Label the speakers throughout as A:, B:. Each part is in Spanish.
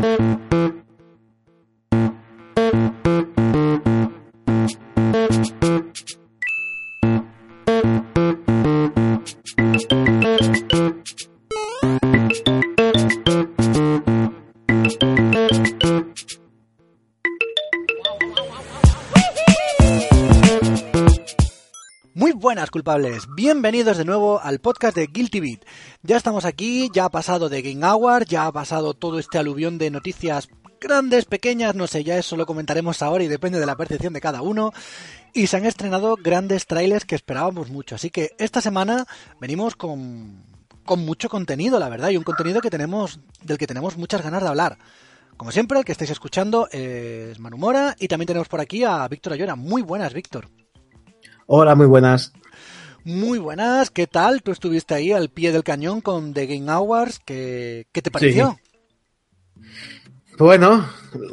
A: Música culpables, bienvenidos de nuevo al podcast de Guilty Beat. Ya estamos aquí, ya ha pasado de Game Hour, ya ha pasado todo este aluvión de noticias grandes, pequeñas, no sé, ya eso lo comentaremos ahora y depende de la percepción de cada uno. Y se han estrenado grandes trailers que esperábamos mucho, así que esta semana venimos con, con mucho contenido, la verdad, y un contenido que tenemos, del que tenemos muchas ganas de hablar. Como siempre, el que estáis escuchando es Manumora y también tenemos por aquí a Víctor Ayora. Muy buenas, Víctor.
B: Hola, muy buenas.
A: Muy buenas, ¿qué tal? Tú estuviste ahí al pie del cañón con The Game Hours, ¿qué, qué te pareció?
B: Bueno,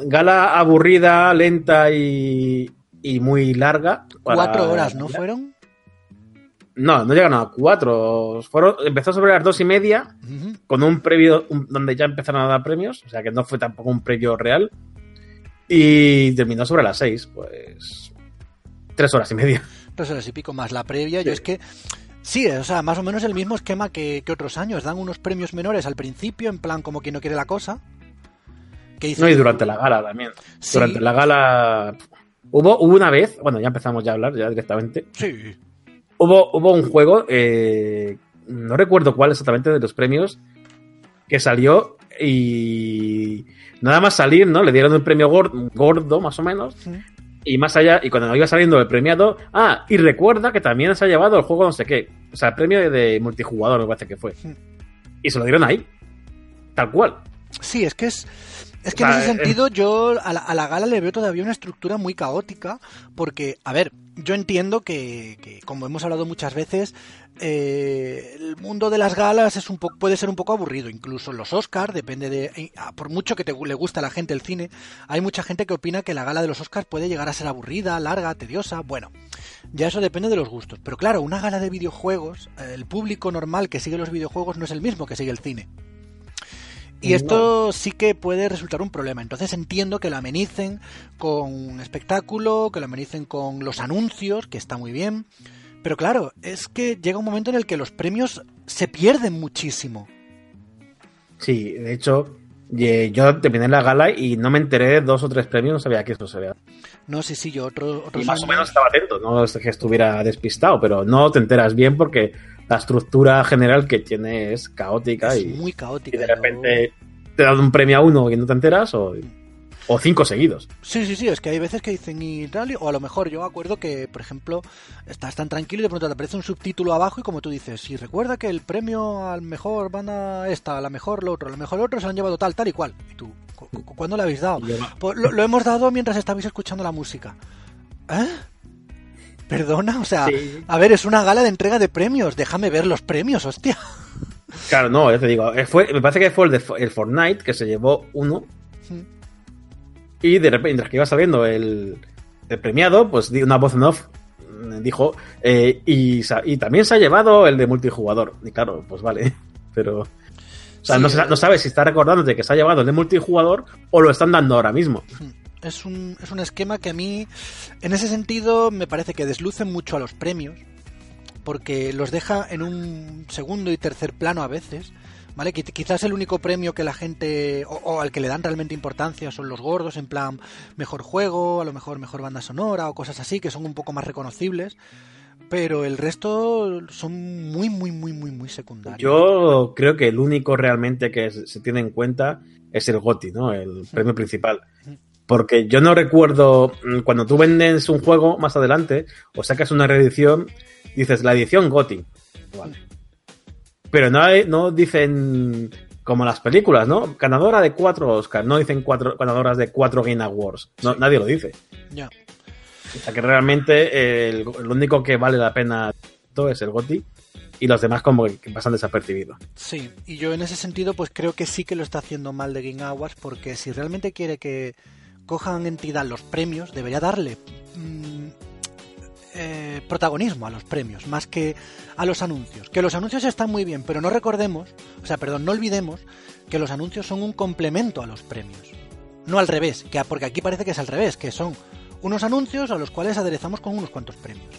B: gala aburrida, lenta y, muy larga.
A: Cuatro horas, ¿no fueron?
B: No, no llegaron a cuatro. Fueron, empezó sobre las dos y media, con un previo donde ya empezaron a dar premios, o sea que no fue tampoco un previo real. Y terminó sobre las seis, pues. Tres horas y media
A: tres horas y pico más la previa. Yo es que Sí, o sea, más o menos el mismo esquema que, otros años. Dan unos premios menores al principio, en plan como quien no quiere la cosa.
B: No, y durante la gala también. Durante la gala hubo, una vez, bueno, ya empezamos ya a hablar ya directamente.
A: Sí.
B: Hubo, hubo un juego, eh, no recuerdo cuál exactamente de los premios, que salió y nada más salir, ¿no? Le dieron un premio gordo, gordo más o menos, y más allá, y cuando iba saliendo el premiado, ah, y recuerda que también se ha llevado el juego no sé qué. O sea, el premio de multijugador me parece que fue. Hmm. Y se lo dieron ahí. Tal cual.
A: Sí, es que es es que en ese eh, sentido yo a la, gala le veo todavía una estructura muy caótica porque, a ver, yo entiendo que, como hemos hablado muchas veces, eh, el mundo de las galas es un puede ser un poco aburrido, incluso los Oscars, depende de... Eh, por mucho que te, le gusta a la gente el cine, hay mucha gente que opina que la gala de los Oscars puede llegar a ser aburrida, larga, tediosa, bueno, ya eso depende de los gustos. Pero claro, una gala de videojuegos, el público normal que sigue los videojuegos no es el mismo que sigue el cine. Y esto sí que puede resultar un problema. Entonces entiendo que lo amenicen con un espectáculo, que lo amenicen con los anuncios, que está muy bien. Pero claro, es que llega un momento en el que los premios se pierden muchísimo.
B: Sí, de hecho, yo terminé la gala y no me enteré de dos o tres premios, no sabía que eso se vea.
A: No, sí, sí, yo otro,
B: y más o menos estaba atento, no es que estuviera despistado, pero no te enteras bien porque la estructura general que tiene es caótica y
A: muy caótica.
B: Y de repente te dan un premio a uno y no te enteras o, o cinco seguidos.
A: Sí, sí, sí, es que hay veces que dicen y tal, o a lo mejor yo acuerdo que, por ejemplo, estás tan tranquilo y de pronto te aparece un subtítulo abajo y como tú dices, si recuerda que el premio al mejor banda esta, a la mejor lo otro, a la mejor otro se han llevado tal, tal y cual. Y tú, ¿cuándo lo habéis dado? Pues lo, lo hemos dado mientras estabais escuchando la música. ¿Eh? Perdona, o sea, a ver, es una gala de entrega de premios, déjame ver los premios, hostia.
B: Claro, no, ya te digo, eh, fue, me parece que fue el, de, el Fortnite que se llevó uno. Y de repente, mientras que iba saliendo el, premiado, pues una voz en off mm, dijo, eh, y, y, también se ha llevado el de multijugador. Y claro, pues vale, pero... O sea, no, no sabes si está recordándote que se ha llevado el de multijugador o lo están dando ahora mismo
A: es un, es un esquema que a mí, en ese sentido, me parece que desluce mucho a los premios, porque los deja en un segundo y tercer plano a veces. ¿Vale? Quizás el único premio que la gente, o, al que le dan realmente importancia, son los gordos, en plan mejor juego, a lo mejor mejor banda sonora o cosas así, que son un poco más reconocibles. Pero el resto son muy, muy, muy, muy, muy secundarios.
B: Yo creo que el único realmente que se tiene en cuenta es el GOTI, ¿no? El premio principal. Porque yo no recuerdo, mm, cuando tú vendes un juego más adelante o sacas una reedición, dices la edición GOTI. Pero no, no dicen como las películas, ¿no? Ganadora de cuatro Oscars, no dicen cuatro ganadoras de cuatro Game Awards. Nadie lo dice.
A: Ya.
B: O sea que realmente el, único que vale la pena todo es el GOTI y los demás como que pasan desapercibidos.
A: Sí, y yo en ese sentido pues creo que sí que lo está haciendo mal de Game Awards porque si realmente quiere que cojan entidad los premios, debería darle mm, eh, protagonismo a los premios, más que a los anuncios. Que los anuncios están muy bien, pero no recordemos, o sea, perdón, no olvidemos que los anuncios son un complemento a los premios. No al revés, que, porque aquí parece que es al revés, que son unos anuncios a los cuales aderezamos con unos cuantos premios.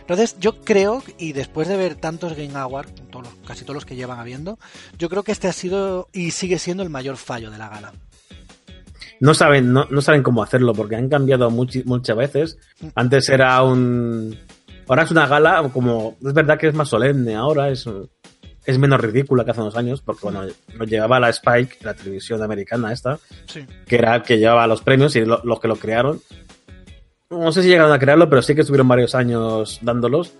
A: Entonces, yo creo, y después de ver tantos Game Awards, casi todos los que llevan habiendo, yo creo que este ha sido y sigue siendo el mayor fallo de la gala
B: no saben, no, saben cómo hacerlo porque han cambiado muchas veces. Antes era un. Ahora es una gala, como. Es verdad que es más solemne ahora, es, es menos ridícula que hace unos años, porque bueno, lo llevaba la Spike, la televisión americana esta, que era que llevaba los premios y los que lo crearon. No sé si llegaron a crearlo, pero sí que estuvieron varios años dándolos.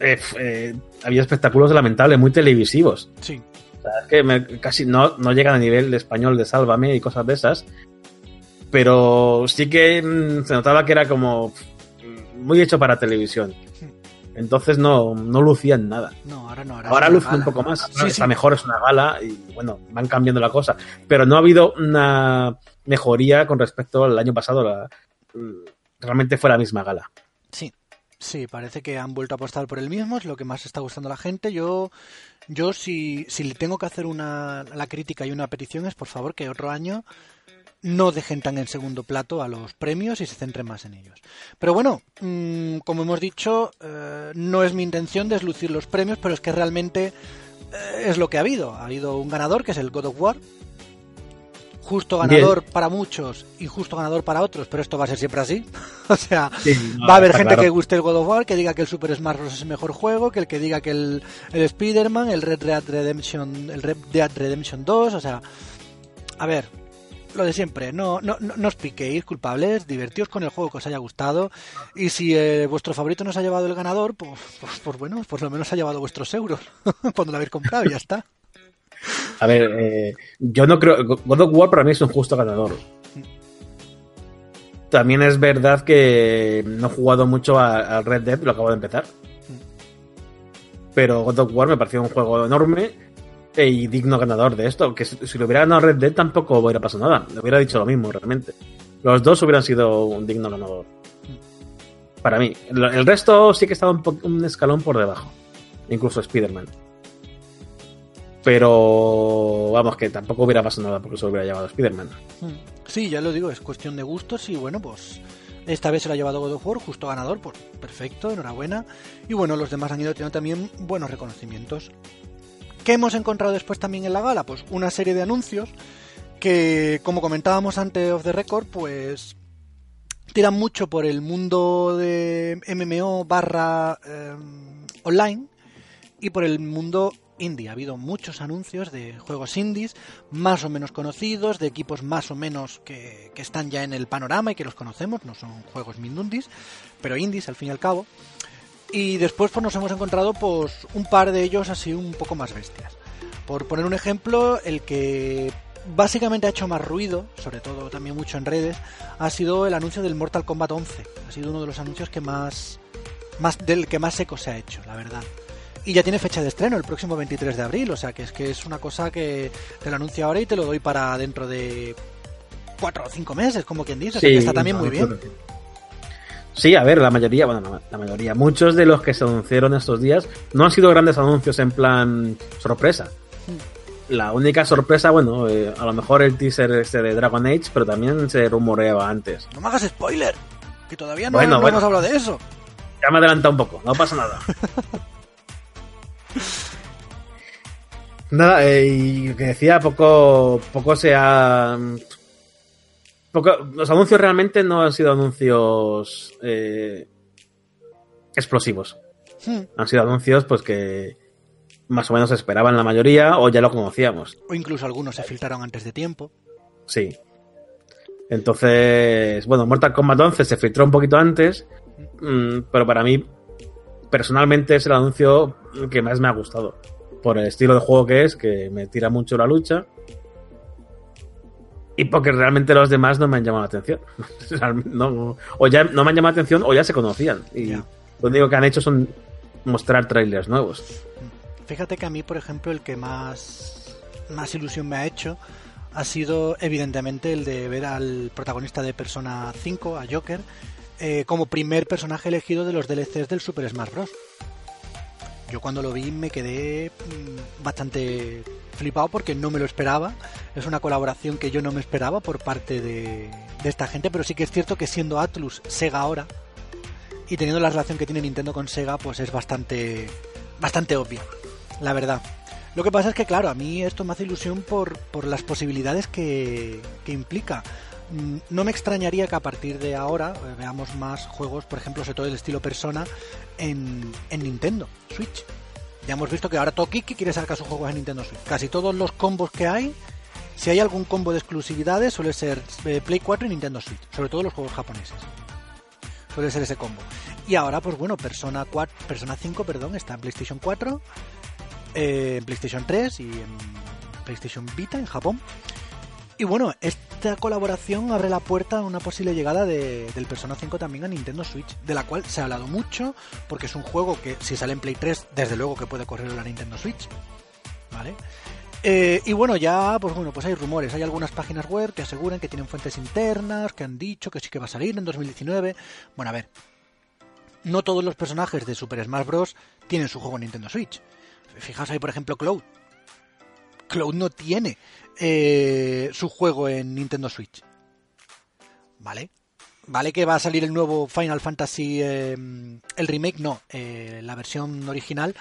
B: Eh, eh, había espectáculos lamentables, muy televisivos.
A: Sí.
B: O sea, es que casi no, no llegan a nivel de español de Sálvame y cosas de esas pero sí que mm, se notaba que era como muy hecho para televisión. Entonces no, no lucían nada.
A: No, ahora no.
B: Ahora, luce un poco más. está mejor, es una gala y bueno, van cambiando la cosa. Pero no ha habido una mejoría con respecto al año pasado. La, realmente fue la misma gala.
A: Sí, sí, parece que han vuelto a apostar por el mismo, es lo que más está gustando a la gente. Yo, yo si, si le tengo que hacer una la crítica y una petición es por favor que otro año no dejen tan en segundo plato a los premios y se centren más en ellos. Pero bueno, mm, como hemos dicho, eh, no es mi intención deslucir los premios, pero es que realmente eh, es lo que ha habido. Ha habido un ganador, que es el God of War. Justo ganador para muchos y justo ganador para otros, pero esto va a ser siempre así. o sea, va a haber gente que guste el God of War, que diga que el Super Smash Bros. es el mejor juego, que el que diga que el, el Spider-Man, el Red Dead Redemption, el Red Dead Redemption 2, o sea, a ver, lo de siempre, no, no, no, os piquéis culpables, divertíos con el juego que os haya gustado y si eh, vuestro favorito no os ha llevado el ganador, pues, pues, pues bueno, por lo menos ha llevado vuestros euros cuando lo habéis comprado y ya está.
B: A ver, eh, yo no creo, God of War para mí es un justo ganador. También es verdad que no he jugado mucho al Red Dead, lo acabo de empezar. Pero God of War me pareció un juego enorme y digno ganador de esto. Que si, lo hubiera ganado Red Dead tampoco hubiera pasado nada. Le hubiera dicho lo mismo, realmente. Los dos hubieran sido un digno ganador. Para mí. El resto sí que estaba un, un escalón por debajo. Incluso Spider-Man. Pero vamos, que tampoco hubiera pasado nada porque se hubiera llevado Spider-Man.
A: Hmm. Sí, ya lo digo, es cuestión de gustos y bueno, pues esta vez se lo ha llevado God of War, justo ganador, pues perfecto, enhorabuena. Y bueno, los demás han ido teniendo también buenos reconocimientos. ¿Qué hemos encontrado después también en la gala? Pues una serie de anuncios que, como comentábamos antes of the record, pues tiran mucho por el mundo de MMO barra eh, online y por el mundo indie. Ha habido muchos anuncios de juegos indies más o menos conocidos, de equipos más o menos que, que están ya en el panorama y que los conocemos, no son juegos mindundis, pero indies al fin y al cabo. Y después pues nos hemos encontrado pues un par de ellos así un poco más bestias. Por poner un ejemplo, el que básicamente ha hecho más ruido, sobre todo también mucho en redes, ha sido el anuncio del Mortal Kombat 11. Ha sido uno de los anuncios que más, más del que más seco se ha hecho, la verdad. Y ya tiene fecha de estreno, el próximo 23 de abril, o sea que es que es una cosa que te lo anuncio ahora y te lo doy para dentro de cuatro o cinco meses, como quien dice, que está también muy bien.
B: Sí, a ver, la mayoría, bueno, la mayoría, muchos de los que se anunciaron estos días no han sido grandes anuncios en plan sorpresa. La única sorpresa, bueno, eh, a lo mejor el teaser este de Dragon Age, pero también se rumoreaba antes.
A: No me hagas spoiler, que todavía no, hemos hablado de eso.
B: Ya me adelanta un poco, no pasa nada. nada, eh, y que decía, poco, poco se ha los anuncios realmente no han sido anuncios eh, explosivos. Hmm. Han sido anuncios pues que más o menos esperaban la mayoría o ya lo conocíamos.
A: O incluso algunos se filtraron antes de tiempo.
B: Sí. Entonces, bueno, Mortal Kombat 11 se filtró un poquito antes, mm, pero para mí personalmente es el anuncio que más me ha gustado. Por el estilo de juego que es, que me tira mucho la lucha y porque realmente los demás no me han llamado la atención. o ya no me han llamado la atención o ya se conocían. Y lo único que han hecho son mostrar trailers nuevos.
A: Fíjate que a mí, por ejemplo, el que más, más ilusión me ha hecho ha sido evidentemente el de ver al protagonista de Persona 5, a Joker, eh, como primer personaje elegido de los DLCs del Super Smash Bros. Yo cuando lo vi me quedé mm, bastante flipado porque no me lo esperaba. Es una colaboración que yo no me esperaba por parte de, de esta gente, pero sí que es cierto que siendo Atlus Sega ahora y teniendo la relación que tiene Nintendo con Sega, pues es bastante, bastante obvia, la verdad. Lo que pasa es que, claro, a mí esto me hace ilusión por, por las posibilidades que, que implica. Mm, no me extrañaría que a partir de ahora eh, veamos más juegos, por ejemplo, sobre todo el estilo Persona, en, en Nintendo Switch. Ya hemos visto que ahora Tokiki quiere sacar sus juegos en Nintendo Switch. Casi todos los combos que hay, si hay algún combo de exclusividades, suele ser eh, Play 4 y Nintendo Switch, sobre todo los juegos japoneses. Suele ser ese combo. Y ahora, pues bueno, Persona 4, Persona 5, perdón, está en PlayStation 4, eh, en PlayStation 3 y en PlayStation Vita en Japón. Y bueno, esta colaboración abre la puerta a una posible llegada de, del Persona 5 también a Nintendo Switch, de la cual se ha hablado mucho, porque es un juego que si sale en Play 3, desde luego que puede correr la Nintendo Switch. ¿Vale? Eh, y bueno, ya, pues bueno, pues hay rumores, hay algunas páginas web que aseguran que tienen fuentes internas, que han dicho que sí que va a salir en 2019. Bueno, a ver, no todos los personajes de Super Smash Bros. tienen su juego en Nintendo Switch. Fijaos ahí, por ejemplo, Cloud. Cloud no tiene eh, su juego en Nintendo Switch. ¿Vale? ¿Vale que va a salir el nuevo Final Fantasy, eh, el remake? No, eh, la versión original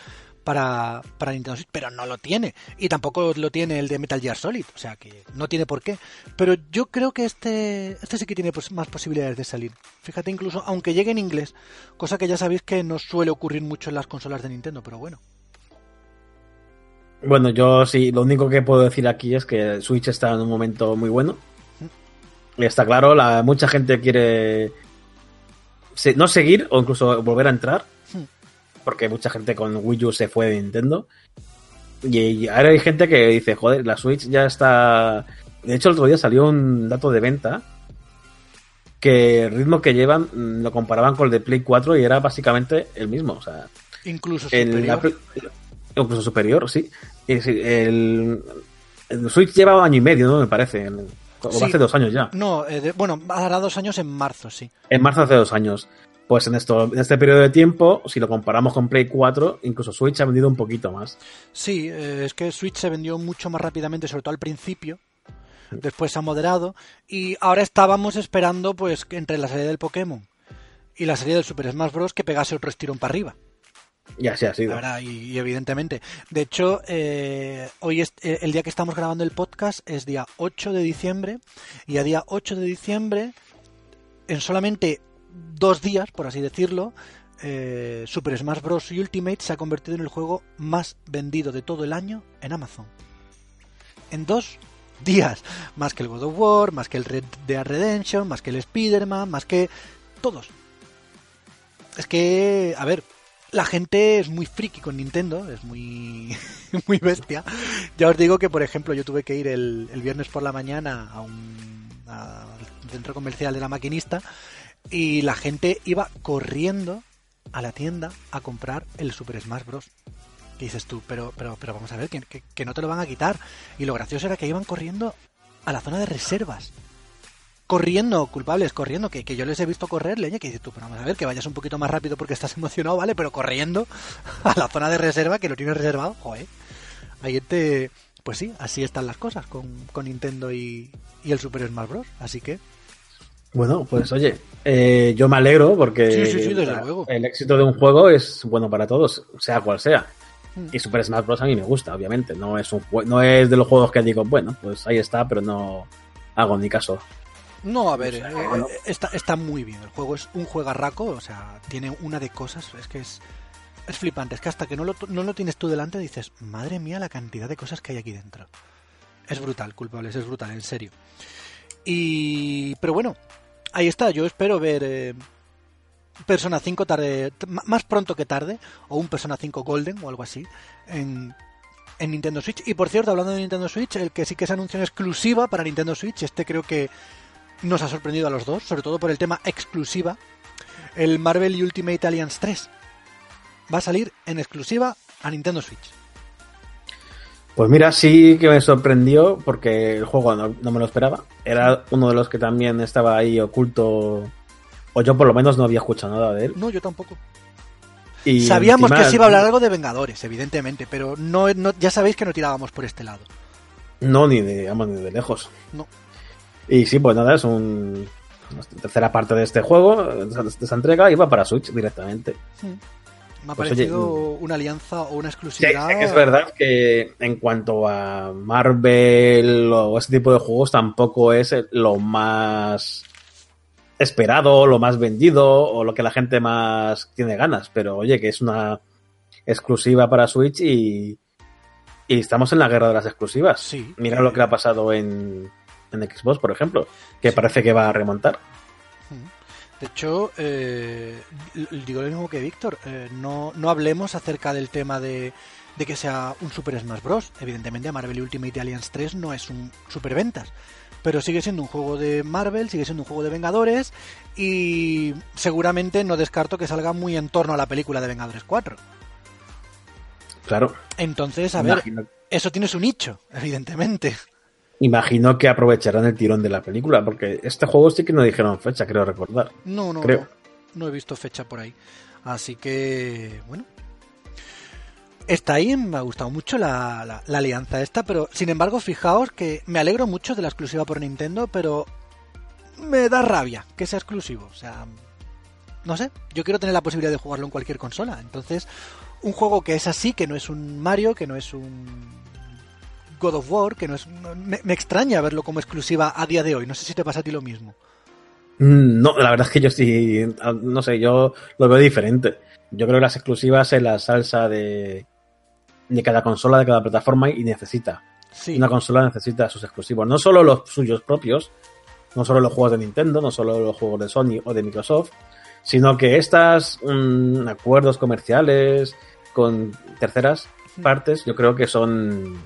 A: para, para Nintendo Switch, pero no lo tiene. Y tampoco lo tiene el de Metal Gear Solid, o sea que no tiene por qué. Pero yo creo que este, este sí que tiene más posibilidades de salir. Fíjate, incluso aunque llegue en inglés, cosa que ya sabéis que no suele ocurrir mucho en las consolas de Nintendo, pero bueno.
B: Bueno, yo sí, lo único que puedo decir aquí es que Switch está en un momento muy bueno. Y está claro, la, mucha gente quiere se, no seguir o incluso volver a entrar. Porque mucha gente con Wii U se fue de Nintendo. Y, y ahora hay gente que dice, joder, la Switch ya está... De hecho, el otro día salió un dato de venta que el ritmo que llevan mm, lo comparaban con el de Play 4 y era básicamente el mismo. O sea,
A: Incluso superior.
B: la Play- incluso superior, sí. El, el Switch lleva año y medio, ¿no? Me parece. O
A: Sí.
B: hace dos años ya.
A: No, eh, de- bueno, hará dos años en marzo, sí.
B: En marzo hace dos años. Pues en, esto, en este periodo de tiempo, si lo comparamos con Play 4, incluso Switch ha vendido un poquito más.
A: Sí, eh, es que Switch se vendió mucho más rápidamente, sobre todo al principio. Después se ha moderado. Y ahora estábamos esperando, pues, entre la serie del Pokémon y la serie del Super Smash Bros. que pegase otro estirón para arriba.
B: Y así ha sido.
A: Verdad, y, y evidentemente. De hecho, eh, hoy es eh, el día que estamos grabando el podcast es día 8 de diciembre. Y a día 8 de diciembre, en solamente dos días, por así decirlo, eh, Super Smash Bros. Ultimate se ha convertido en el juego más vendido de todo el año en Amazon. En dos días. Más que el God of War, más que el Red Dead Redemption, más que el Spider-Man, más que todos. Es que, a ver, la gente es muy friki con Nintendo, es muy, muy bestia. Ya os digo que, por ejemplo, yo tuve que ir el, el viernes por la mañana a un centro comercial de la maquinista y la gente iba corriendo a la tienda a comprar el Super Smash Bros. Y dices tú, pero, pero, pero vamos a ver, que, que- que no te lo van a quitar. Y lo gracioso era que iban corriendo a la zona de reservas. Corriendo, culpables, corriendo, que, que yo les he visto correr, leña, que dices tú, pero vamos a ver, que vayas un poquito más rápido porque estás emocionado, ¿vale? Pero corriendo a la zona de reserva, que lo tienes reservado, joder. Ahí te... Pues sí, así están las cosas con, con Nintendo y, y el Super Smash Bros. Así que,
B: Bueno, pues oye, eh, yo me alegro porque
A: Sí, sí, sí, desde
B: la-
A: luego.
B: el éxito de un juego es bueno para todos, sea cual sea.
A: Mm.
B: Y Super Smash Bros. a mí me gusta, obviamente. No es, un, no es de los juegos que digo, bueno, pues ahí está, pero no hago ni caso.
A: No, a ver, eh,
B: bueno.
A: eh, está, está muy bien. El juego es un juegarraco, o sea, tiene una de cosas, es que es, es flipante. Es que hasta que no lo, no lo tienes tú delante dices, madre mía, la cantidad de cosas que hay aquí dentro. Es brutal, culpables, es brutal, en serio. Y. Pero bueno, ahí está, yo espero ver eh, Persona 5 tarde, más pronto que tarde, o un Persona 5 Golden o algo así, en, en Nintendo Switch. Y por cierto, hablando de Nintendo Switch, el que sí que se anunció en exclusiva para Nintendo Switch, este creo que nos ha sorprendido a los dos, sobre todo por el tema exclusiva, el Marvel Ultimate Alliance 3. Va a salir en exclusiva a Nintendo Switch.
B: Pues mira, sí que me sorprendió porque el juego no, no me lo esperaba. Era uno de los que también estaba ahí oculto O yo por lo menos no había escuchado nada de él.
A: No, yo tampoco. Y Sabíamos que se iba a hablar algo de Vengadores, evidentemente, pero no, ya sabéis que no tirábamos por este lado.
B: No, ni de, ni de lejos.
A: No.
B: Y sí, pues nada, es un, tercera parte de este juego, de esta entrega, iba para Switch directamente.
A: Me ha pues parecido una alianza o una exclusividad.
B: Sí, es verdad que en cuanto a Marvel o ese tipo de juegos tampoco es lo más esperado, lo más vendido o lo que la gente más tiene ganas. Pero oye, que es una exclusiva para Switch y, y estamos en la guerra de las exclusivas.
A: Sí.
B: Mira lo que ha pasado en, en Xbox, por ejemplo, que parece que va a remontar.
A: De hecho, eh, digo lo mismo que Víctor, eh, no, no hablemos acerca del tema de, de, que sea un Super Smash Bros. Evidentemente, Marvel Ultimate Alliance 3 no es un super ventas, pero sigue siendo un juego de Marvel, sigue siendo un juego de Vengadores y seguramente no descarto que salga muy en torno a la película de Vengadores 4.
B: Claro.
A: Entonces, a ver, eso tiene su nicho, evidentemente.
B: Imagino que aprovecharán el tirón de la película, porque este juego sí que no dijeron fecha, creo recordar.
A: No, no, creo. no, he visto fecha por ahí. Así que, bueno. Está ahí, me ha gustado mucho la, alianza esta, pero sin embargo, fijaos que me alegro mucho de la exclusiva por Nintendo, pero me da rabia que sea exclusivo. O sea, no sé, yo quiero tener la posibilidad de jugarlo en cualquier consola. Entonces, un juego que es así, que no es un Mario, que no es un God of War, que no es. Me, extraña verlo como exclusiva a día de hoy. No sé si te pasa a ti lo mismo.
B: Mm, no, la verdad es que yo sí. No sé, yo lo veo diferente. Yo creo que las exclusivas es la salsa de, de cada consola, de cada plataforma y necesita. Una consola necesita sus exclusivos. No solo los suyos propios, no solo los juegos de Nintendo, no solo los juegos de Sony o de Microsoft, sino que estas mm, acuerdos comerciales con terceras partes, yo creo que son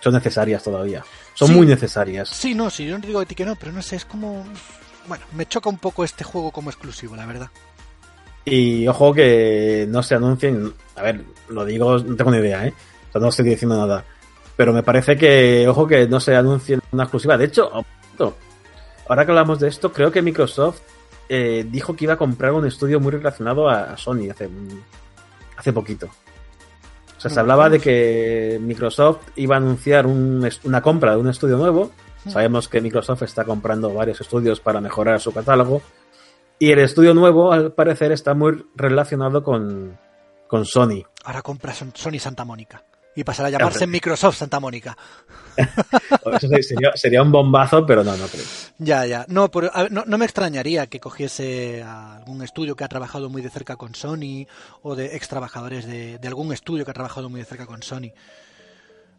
B: son necesarias todavía. Son muy necesarias.
A: Sí, no, sí, yo no digo que no, pero no sé, es como... Bueno, me choca un poco este juego como exclusivo, la verdad.
B: Y ojo que no se anuncien... A ver, lo digo, no tengo ni idea, ¿eh? O sea, no estoy diciendo nada. Pero me parece que, ojo, que no se anuncien una exclusiva. De hecho, ahora que hablamos de esto, creo que Microsoft eh, dijo que iba a comprar un estudio muy relacionado a, Sony hace, hace poquito. O sea, se hablaba de que Microsoft iba a anunciar una compra de un estudio nuevo. Sabemos que Microsoft está comprando varios estudios para mejorar su catálogo. Y el estudio nuevo, al parecer, está muy relacionado con, con Sony.
A: Ahora compra Sony Santa Mónica y pasará a llamarse Microsoft Santa Mónica.
B: sería, un bombazo, pero no, no creo.
A: Ya, ya. No, no, me extrañaría que cogiese a algún estudio que ha trabajado muy de cerca con Sony o de ex trabajadores de, algún estudio que ha trabajado muy de cerca con Sony.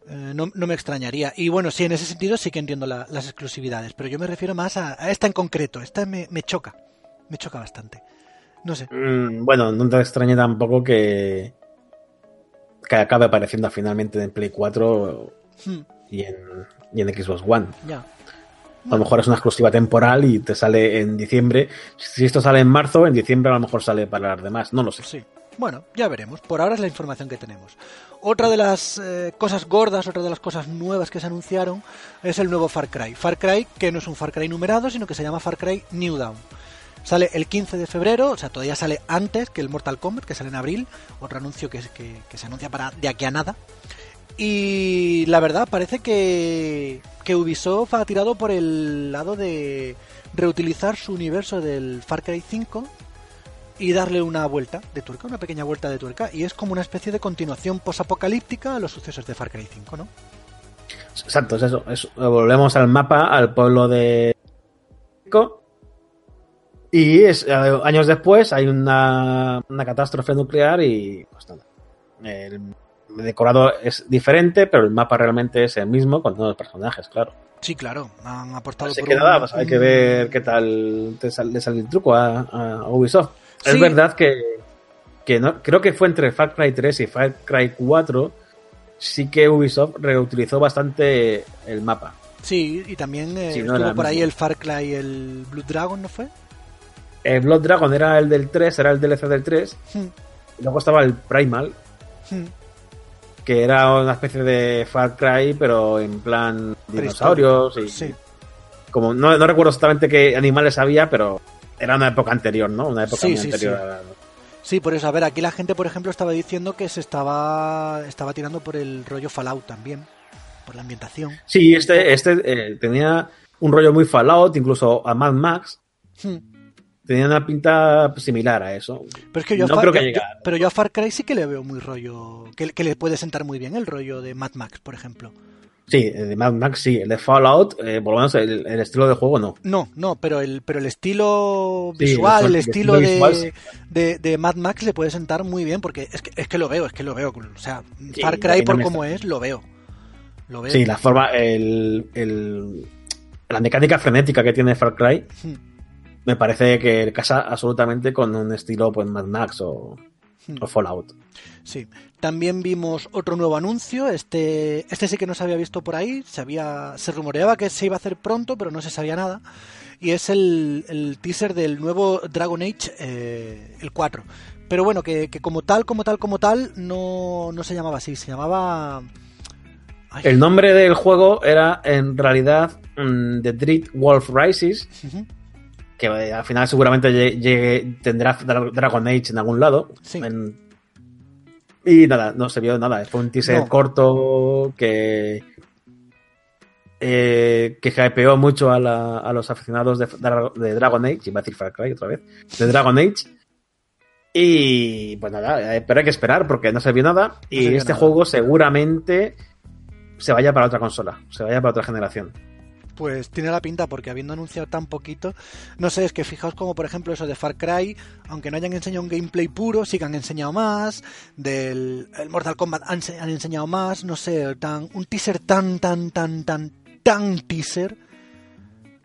A: Eh, no, me extrañaría. Y bueno, sí, en ese sentido sí que entiendo las exclusividades, pero yo me refiero más a, esta en concreto. Esta me, choca. Me choca bastante. No sé.
B: Mm, bueno, no te extrañe tampoco que que acabe apareciendo finalmente en Play 4 hmm. y, en, y, en, Xbox One. A lo mejor es una exclusiva temporal y te sale en diciembre. Si esto sale en marzo, en diciembre a lo mejor sale para las demás. No lo sé.
A: Sí. Bueno, ya veremos. Por ahora es la información que tenemos. Otra de las eh, cosas gordas, otra de las cosas nuevas que se anunciaron es el nuevo Far Cry. Far Cry que no es un Far Cry numerado, sino que se llama Far Cry New Dawn. Sale el 15 de febrero, o sea, todavía sale antes que el Mortal Kombat, que sale en abril. Otro anuncio que, se anuncia para de aquí a nada. Y la verdad, parece que, que Ubisoft ha tirado por el lado de reutilizar su universo del Far Cry 5 y darle una vuelta de tuerca, una pequeña vuelta de tuerca. Y es como una especie de continuación posapocalíptica a los sucesos de Far Cry 5, ¿no?
B: Exacto, es eso. volvemos al mapa, al pueblo de y es, eh, años después hay una, una, catástrofe nuclear y pues nada. El decorado es diferente, pero el mapa realmente es el mismo con todos los personajes, claro.
A: Sí, claro, han aportado.
B: Así que nada, pues hay que ver qué tal te sale, le sale el truco a, Ubisoft. Es verdad que, que no, creo que fue entre Far Cry 3 y Far Cry 4, sí que Ubisoft reutilizó bastante el mapa.
A: Sí, y también eh, estuvo por ahí el Far Cry, el Blue Dragon, ¿no fue?
B: El Blood Dragon era el del 3, era el DLC del 3. Hmm. Y luego estaba el Primal, hmm. que era una especie de Far Cry, pero en plan dinosaurios. Y,
A: sí.
B: Como, no, recuerdo exactamente qué animales había, pero era una época anterior, ¿no? Una época
A: Sí,
B: muy
A: sí,
B: anterior
A: sí.
B: a-
A: Sí, por eso, a ver, aquí la gente, por ejemplo, estaba diciendo que se estaba, estaba tirando por el rollo Fallout también, por la ambientación.
B: Sí, este, este eh, tenía un rollo muy Fallout, incluso a Mad Max.
A: Hmm.
B: Tenía una pinta similar a eso.
A: Pero es que yo, a
B: No
A: Far-
B: creo que
A: yo-
B: llegue
A: yo-
B: a-
A: pero yo a Far Cry sí que le veo muy rollo, que, que le puede sentar muy bien el rollo de Mad Max, por ejemplo.
B: Sí, el de Mad Max sí, el de Fallout, eh, por lo menos el, el estilo de juego no.
A: No, no, pero el, pero el estilo
B: Sí,
A: visual,
B: el
A: el
B: estilo
A: estilo de,
B: visual,
A: de, de Mad Max le puede sentar muy bien, porque es que, es que lo veo, es que lo veo. O sea,
B: Sí,
A: Far Cry por
B: no está-
A: es, lo veo. Lo veo.
B: Sí, la forma, el, el- la mecánica frenética que tiene Far Cry
A: Hmm,
B: me parece que casa absolutamente con un estilo pues Mad Max o,
A: hmm.
B: o Fallout.
A: Sí. También vimos otro nuevo anuncio. Este, este sí que no se había visto por ahí. Se, había, se rumoreaba que se iba a hacer pronto, pero no se sabía nada. Y es el, el teaser del nuevo Dragon Age, eh, el 4. Pero bueno, que, que como tal, como tal, como tal, no, no se llamaba así. Se llamaba. Ay,
B: El nombre del juego era en realidad mm, The Dread Wolf Rises,
A: ujú,
B: que al final seguramente lle- llegue- tendrá Dra- Dragon Age en algún lado.
A: Sí.
B: En- Y nada, no se vio nada. Fue un teaser
A: No.
B: corto que. eh, que hypeó mucho a, la- a los aficionados de, Dra- de Dragon Age, iba a decir Far Cry otra vez, de Dragon Age. Y pues nada, eh, pero hay que esperar porque no se vio nada. y este
A: nada.
B: juego seguramente se vaya para otra consola, se vaya para otra generación.
A: Pues tiene la pinta porque habiendo anunciado tan poquito, no sé, es que fijaos como por ejemplo eso de Far Cry, aunque no hayan enseñado un gameplay puro, sí que han enseñado más, del el Mortal Kombat han, se- han enseñado más, no sé, tan, un teaser tan, tan, tan, tan, tan teaser.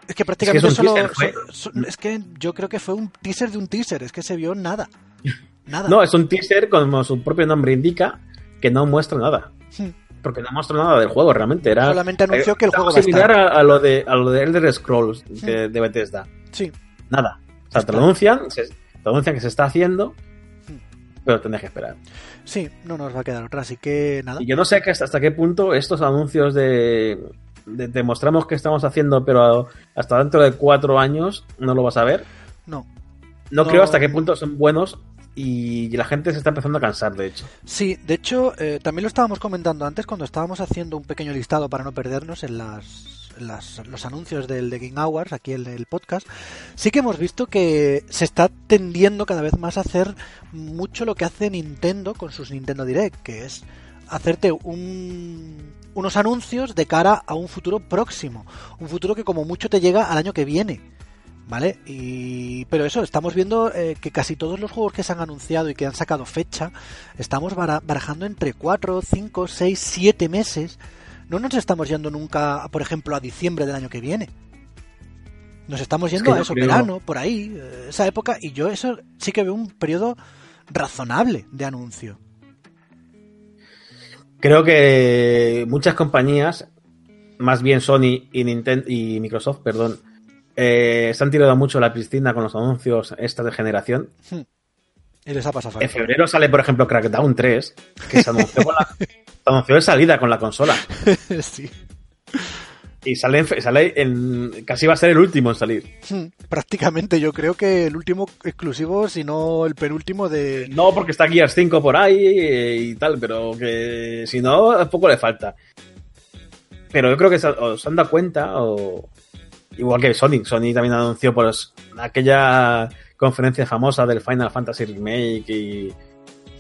A: Es que prácticamente solo...
B: teaser, fue-
A: so- so- es que yo creo que fue un teaser de un teaser, es que se vio nada. Nada.
B: No, es un teaser, como su propio nombre indica, que no muestra nada.
A: Hmm.
B: Porque no muestra nada del juego, realmente. Era,
A: Solamente anunció que el juego va a estar.
B: a, a lo de, a lo de Elder Scrolls de, de Bethesda.
A: Sí,
B: Nada. O sea, te lo anuncian, se, te anuncian que se está haciendo, pero tendrás que esperar.
A: sí, no nos va a quedar otra, así que nada.
B: Y yo no sé que hasta, hasta qué punto estos anuncios de, de te mostramos que estamos haciendo, pero hasta dentro de cuatro años no lo vas a ver.
A: No,
B: No,
A: No.
B: creo hasta qué punto son buenos y la gente se está empezando a cansar, de hecho.
A: Sí, de hecho, eh, también lo estábamos comentando antes cuando estábamos haciendo un pequeño listado para no perdernos en las, las- los anuncios del The Game Hours, aquí en el podcast. Sí que hemos visto que se está tendiendo cada vez más a hacer mucho lo que hace Nintendo con sus Nintendo Direct, que es hacerte un, unos anuncios de cara a un futuro próximo. Un futuro que como mucho te llega al año que viene. ¿Vale? Y... Pero eso, estamos viendo eh, que casi todos los juegos que se han anunciado y que han sacado fecha, estamos bara- barajando entre 4, 5, 6, 7 meses. No nos estamos yendo nunca, por ejemplo, a diciembre del año que viene. Nos estamos yendo
B: que
A: a eso,
B: creo-
A: verano, por ahí, eh, esa época, y yo eso sí que veo un periodo razonable de anuncio.
B: Creo que muchas compañías, más bien Sony y Nintendo y Microsoft, perdón, eh, se han tirado mucho a la piscina con los anuncios esta de generación.
A: Y les ha pasado
B: En febrero sale, por ejemplo, Crackdown 3, que se anunció, con la- se anunció de salida con la consola.
A: sí.
B: Y sale, en sale en, casi va a ser el último en salir.
A: Hmm, Prácticamente yo creo que el último exclusivo, si no el penúltimo de...
B: No porque está Gears 5 por ahí eh, y tal, pero que si no, poco le falta. Pero yo creo que se han dado cuenta, o igual que Sony, Sony también anunció pues aquella conferencia famosa del Final Fantasy Remake y,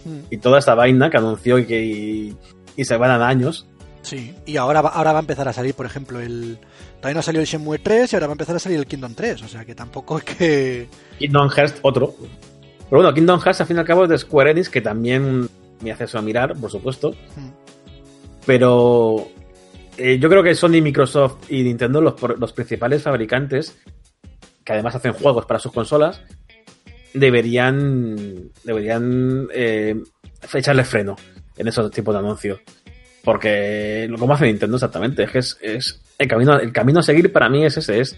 A: Hmm,
B: y toda esta vaina que anunció y que y, y se van a años.
A: Sí, y ahora va, ahora va a empezar a salir, por ejemplo, el... Todavía no salió el Shenmue 3 y ahora va a empezar a salir el Kingdom 3, o sea que tampoco es que...
B: Kingdom Hearts, otro. Pero bueno, Kingdom Hearts al fin y al cabo es de Square Enix, que también me hace eso a mirar, por supuesto.
A: Hmm,
B: Pero eh, yo creo que Sony, Microsoft y Nintendo, los, los principales fabricantes, que además hacen juegos para sus consolas, deberían, deberían eh, echarle freno en esos tipos de anuncios. Porque lo como hace Nintendo exactamente, es que es, es el, camino, el camino a seguir para mí es ese, es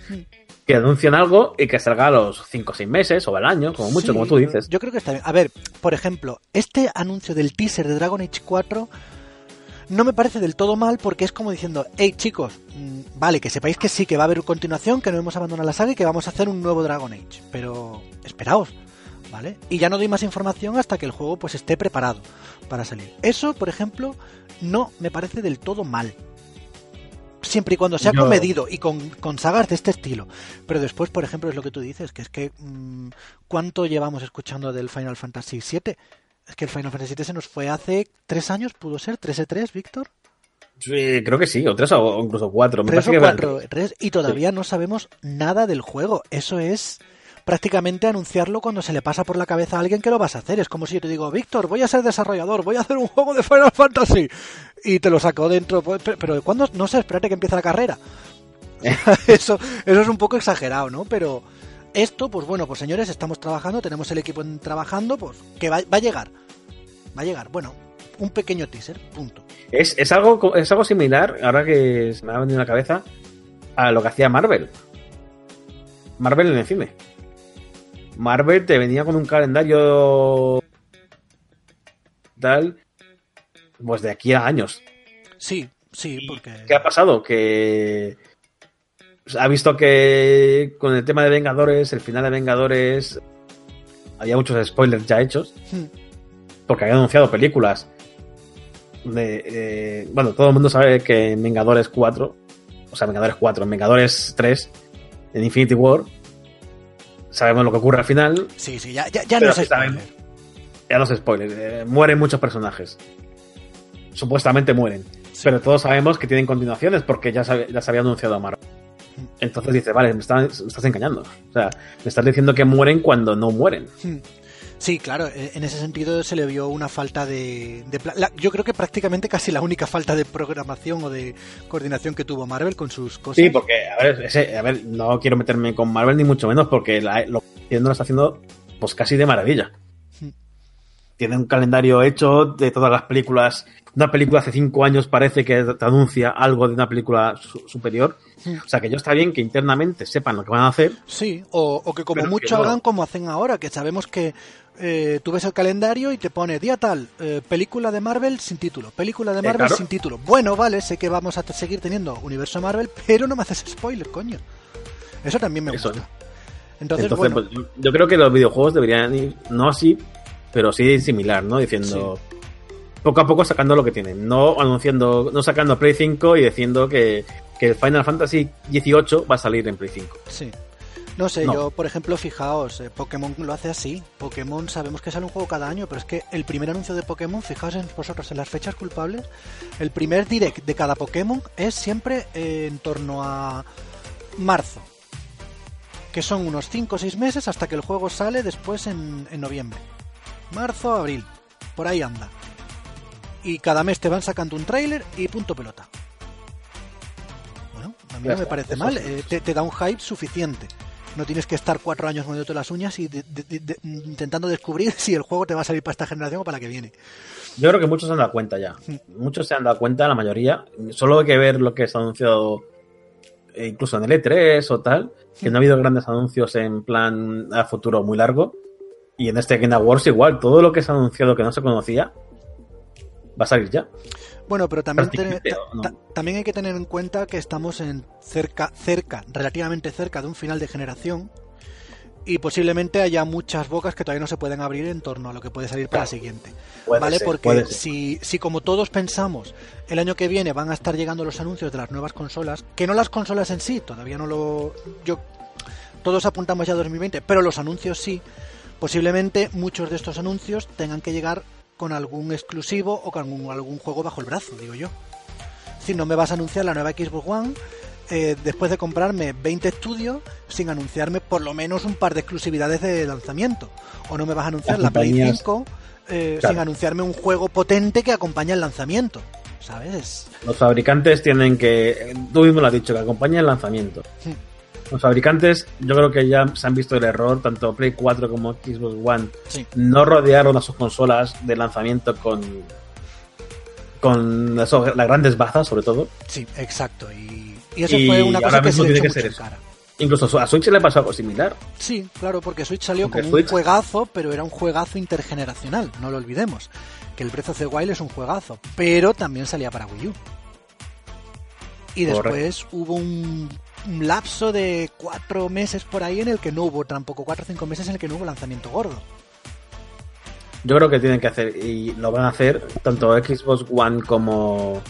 B: que anuncien algo y que salga a los 5 o 6 meses o al año, como mucho,
A: Sí,
B: como tú dices.
A: Yo creo que está bien. A ver, por ejemplo, este anuncio del teaser de Dragon Age 4 no me parece del todo mal porque es como diciendo, hey chicos, mm, vale, que sepáis que sí, que va a haber continuación, que no hemos abandonado la saga y que vamos a hacer un nuevo Dragon Age. Pero esperaos, ¿vale? Y ya no doy más información hasta que el juego pues esté preparado para salir. Eso, por ejemplo, no me parece del todo mal. Siempre y cuando sea comedido y con, sagas de este estilo. Pero después, por ejemplo, es lo que tú dices, que es que mm, ¿cuánto llevamos escuchando del Final Fantasy VII? Es que el Final Fantasy VII se nos fue hace tres años, ¿pudo ser? ¿3 3, Víctor?
B: Sí, creo que sí, o tres o incluso cuatro.
A: tres o cuatro, y todavía no sabemos nada del juego. Eso es prácticamente anunciarlo cuando se le pasa por la cabeza a alguien que lo vas a hacer. Es como si yo te digo, Víctor, voy a ser desarrollador, voy a hacer un juego de Final Fantasy. Y te lo saco dentro. Pues, pero ¿cuándo? No sé, espérate que empiece la carrera. eso, eso es un poco exagerado, ¿no? Pero esto, pues bueno, pues señores, estamos trabajando, tenemos el equipo trabajando, pues que va, a llegar. Va a llegar. Bueno, un pequeño teaser, punto.
B: Es, es, algo, es algo similar, ahora que se me ha venido en la cabeza, a lo que hacía Marvel. Marvel en el cine. Marvel te venía con un calendario tal, pues de aquí a años.
A: Sí, sí, porque...
B: ¿Qué ha pasado? Que ha visto que con el tema de Vengadores, el final de Vengadores, había muchos spoilers ya hechos, hmm. porque había anunciado películas. De, eh, bueno, todo el mundo sabe que en Vengadores 4, o sea, Vengadores 4, en Vengadores 3, en Infinity War, sabemos lo que ocurre al final.
A: Sí, sí, ya, ya, ya no es.
B: Ya no es spoiler. Eh, mueren muchos personajes. Supuestamente mueren. Pero todos sabemos que tienen continuaciones porque ya se, ya se había anunciado a Marvel. Entonces dice, vale, me estás, me estás, engañando. O sea, me estás diciendo que mueren cuando no mueren. Mm.
A: Sí, claro, e, en ese sentido se le vio una falta de... yo creo que prácticamente casi la única falta de programación o de coordinación que tuvo Marvel con sus cosas.
B: Sí, porque, a ver, a ver no quiero meterme con Marvel ni mucho menos porque lo que lo está haciendo pues casi de maravilla. Tiene un calendario hecho de todas las películas. Una película hace cinco años parece que te anuncia algo de una película superior. Hmm. O sea, que yo está bien que internamente sepan lo que van a hacer.
A: Sí, o, que como mucho hagan como hacen ahora, que sabemos que eh, tú ves el calendario y te pone día tal, eh, película de Marvel sin título, película de eh, Marvel sin título. Bueno, vale, sé que vamos a seguir teniendo universo Marvel, pero no me haces spoiler, coño. Eso también me gusta.
B: Entonces, pues, yo creo que los videojuegos deberían ir, no así, pero sí similar, ¿no? Diciendo poco a poco sacando lo que tienen, no anunciando, no sacando Play 5 y diciendo que, que el Final Fantasy XVIII va a salir en Play 5.
A: Sí. No sé, yo, por ejemplo, fijaos, eh, Pokémon lo hace así. Pokémon sabemos que sale un juego cada año, pero es que el primer anuncio de Pokémon, fijaos en vosotros en las fechas culpables, el primer direct de cada Pokémon es siempre eh, en torno a marzo, que son unos 5 o 6 meses hasta que el juego sale después en, en noviembre. Marzo, abril, por ahí anda. Y cada mes te van sacando un tráiler y punto pelota. Bueno, a mí no me parece mal, eh, te, te da un hype suficiente no tienes que estar cuatro años moviéndote las uñas y intentando descubrir si el juego te va a salir para esta generación o para la que viene.
B: Yo creo que muchos se han dado cuenta ya. Mm. Muchos se han dado cuenta, la mayoría. Solo hay que ver lo que se ha anunciado eh, incluso en el E3 o tal, que no ha habido grandes anuncios en plan a futuro muy largo. Y en este Game Awards igual, todo lo que se ha anunciado que no se conocía va a salir ya.
A: Bueno, pero también, también hay que tener en cuenta que estamos en cerca, cerca, relativamente cerca de un final de generación y posiblemente haya muchas bocas que todavía no se pueden abrir en torno a lo que puede salir para la siguiente. ¿Vale? Porque si, si como todos pensamos, el año que viene van a estar llegando los anuncios de las nuevas consolas, que no las consolas en sí, todavía no lo... Yo, todos apuntamos ya a 2020, pero los anuncios sí, posiblemente muchos de estos anuncios tengan que llegar con algún exclusivo o con algún, juego bajo el brazo, digo yo. Si no me vas a anunciar la nueva Xbox One eh, después de comprarme 20 estudios sin anunciarme por lo menos un par de exclusividades de lanzamiento. O no me vas a anunciar la Play 5 eh, sin anunciarme un juego potente que acompaña el lanzamiento. ¿Sabes?
B: Los fabricantes tienen que, tú mismo lo has dicho, que acompaña el lanzamiento. Hmm. Los fabricantes, yo creo que ya se han visto el error, tanto Play 4 como Xbox One, no rodearon a sus consolas de lanzamiento con con las grandes bazas, sobre todo.
A: Sí, exacto. Y, eso fue una cosa que se le echó mucho cara.
B: Incluso a Switch le pasó algo similar.
A: Sí, claro, porque Switch salió como un juegazo, pero era un juegazo intergeneracional, no lo olvidemos. Que el Breath of the Wild es un juegazo, pero también salía para Wii U. Y después hubo un, lapso de cuatro meses por ahí en el que no hubo, tampoco cuatro o cinco meses en el que no hubo lanzamiento gordo.
B: Yo creo que tienen que hacer, y lo van a hacer, tanto Xbox One como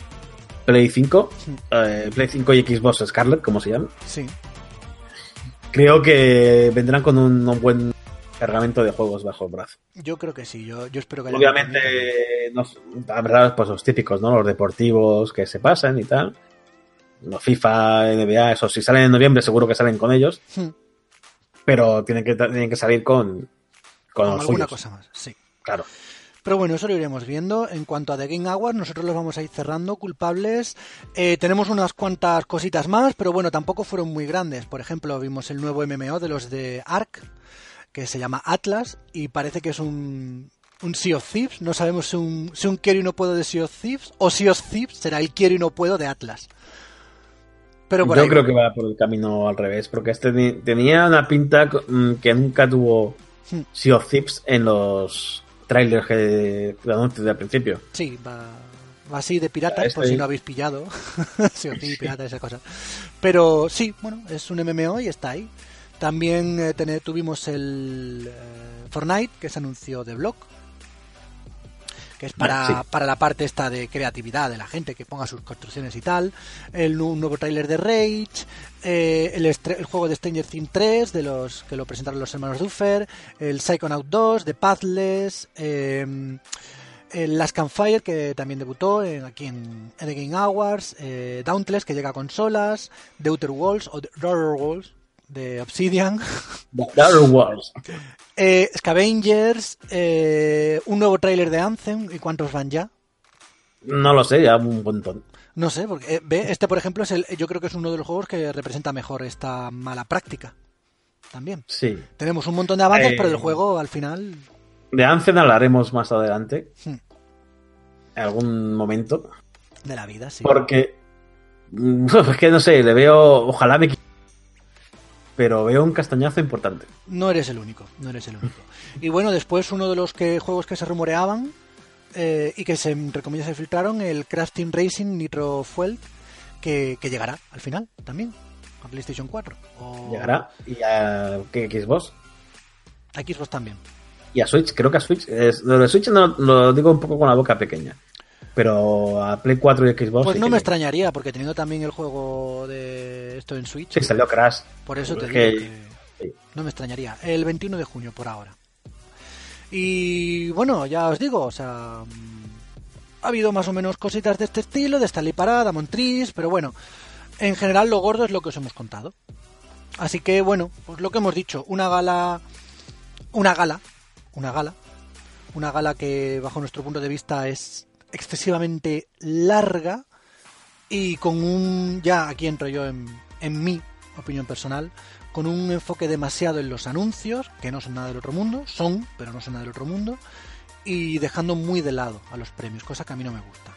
B: Play 5, eh, Play 5 y Xbox Scarlet, como se llama.
A: Sí.
B: Creo que vendrán con un, buen cargamento de juegos bajo el brazo.
A: Yo creo que sí, yo, yo espero que
B: Obviamente, habrá pues los típicos, ¿no? Los deportivos que se pasen y tal. Los FIFA, NBA, eso, si salen en noviembre seguro que salen con ellos. Hmm. Pero tienen que, tienen que salir con,
A: con, alguna cosa más, sí.
B: Claro.
A: Pero bueno, eso lo iremos viendo. En cuanto a The Game Awards, nosotros los vamos a ir cerrando, culpables. Eh, tenemos unas cuantas cositas más, pero bueno, tampoco fueron muy grandes. Por ejemplo, vimos el nuevo MMO de los de Ark, que se llama Atlas, y parece que es un, un Sea of Thieves. No sabemos si un, si un quiero y no puedo de Sea of Thieves, o Sea of Thieves será el quiero y no puedo de Atlas.
B: Pero Yo creo que va por el camino al revés, porque este tenía una pinta mm, que nunca tuvo hmm. Sea of Thieves en los trailer que de desde el principio.
A: Sí, va, así de pirata, por si no habéis pillado. sí, pirata, esa cosa. Pero sí, bueno, es un MMO y está ahí. También eh, tuvimos el eh, Fortnite, que se anunció de Block, que es para, para la parte esta de creatividad de la gente que ponga sus construcciones y tal. El un nuevo tráiler de Rage, eh, el, el, juego de Stranger Things 3, de los que lo presentaron los hermanos Duffer, el Psychonaut 2, de Pathless, eh, el Last Campfire, que también debutó aquí en, The Game Awards, eh, Dauntless, que llega a consolas, The Outer Walls, o The Outer Walls, de Obsidian.
B: The Outer Walls.
A: Eh, Scavengers, eh, un nuevo tráiler de Anthem, ¿y cuántos van ya?
B: No lo sé, ya un montón.
A: No sé, porque eh, ve, este por ejemplo es el, yo creo que es uno de los juegos que representa mejor esta mala práctica. También.
B: Sí.
A: Tenemos un montón de avances, pero el juego al final.
B: De Anthem hablaremos más adelante. Hmm. En algún momento.
A: De la vida, sí.
B: Porque. Es que no sé, le veo. Ojalá me pero veo un castañazo importante.
A: No eres el único, no eres el único. Y bueno, después uno de los que, juegos que se rumoreaban eh, y que se, entre se filtraron, el Team Racing Nitro Fuel, que, llegará al final también a PlayStation 4.
B: Llegará. ¿Y a ¿qué, Xbox?
A: A Xbox también.
B: Y a Switch, creo que a Switch. lo de Switch no, lo digo un poco con la boca pequeña. Pero a Play 4 y Xbox.
A: Pues no me extrañaría, porque teniendo también el juego de esto en Switch.
B: Sí, salió Crash.
A: Por eso te digo que no me extrañaría. El 21 de junio por ahora. Y bueno, ya os digo, o sea. Ha habido más o menos cositas de este estilo, de Stanley Parada, Montris, pero bueno, en general lo gordo es lo que os hemos contado. Así que bueno, pues lo que hemos dicho, una gala. Una gala. Una gala. Una gala que bajo nuestro punto de vista es excesivamente larga y con un, ya aquí entro yo en, en mi opinión personal, con un enfoque demasiado en los anuncios, que no son nada del otro mundo, son, pero no son nada del otro mundo, y dejando muy de lado a los premios, cosa que a mí no me gusta.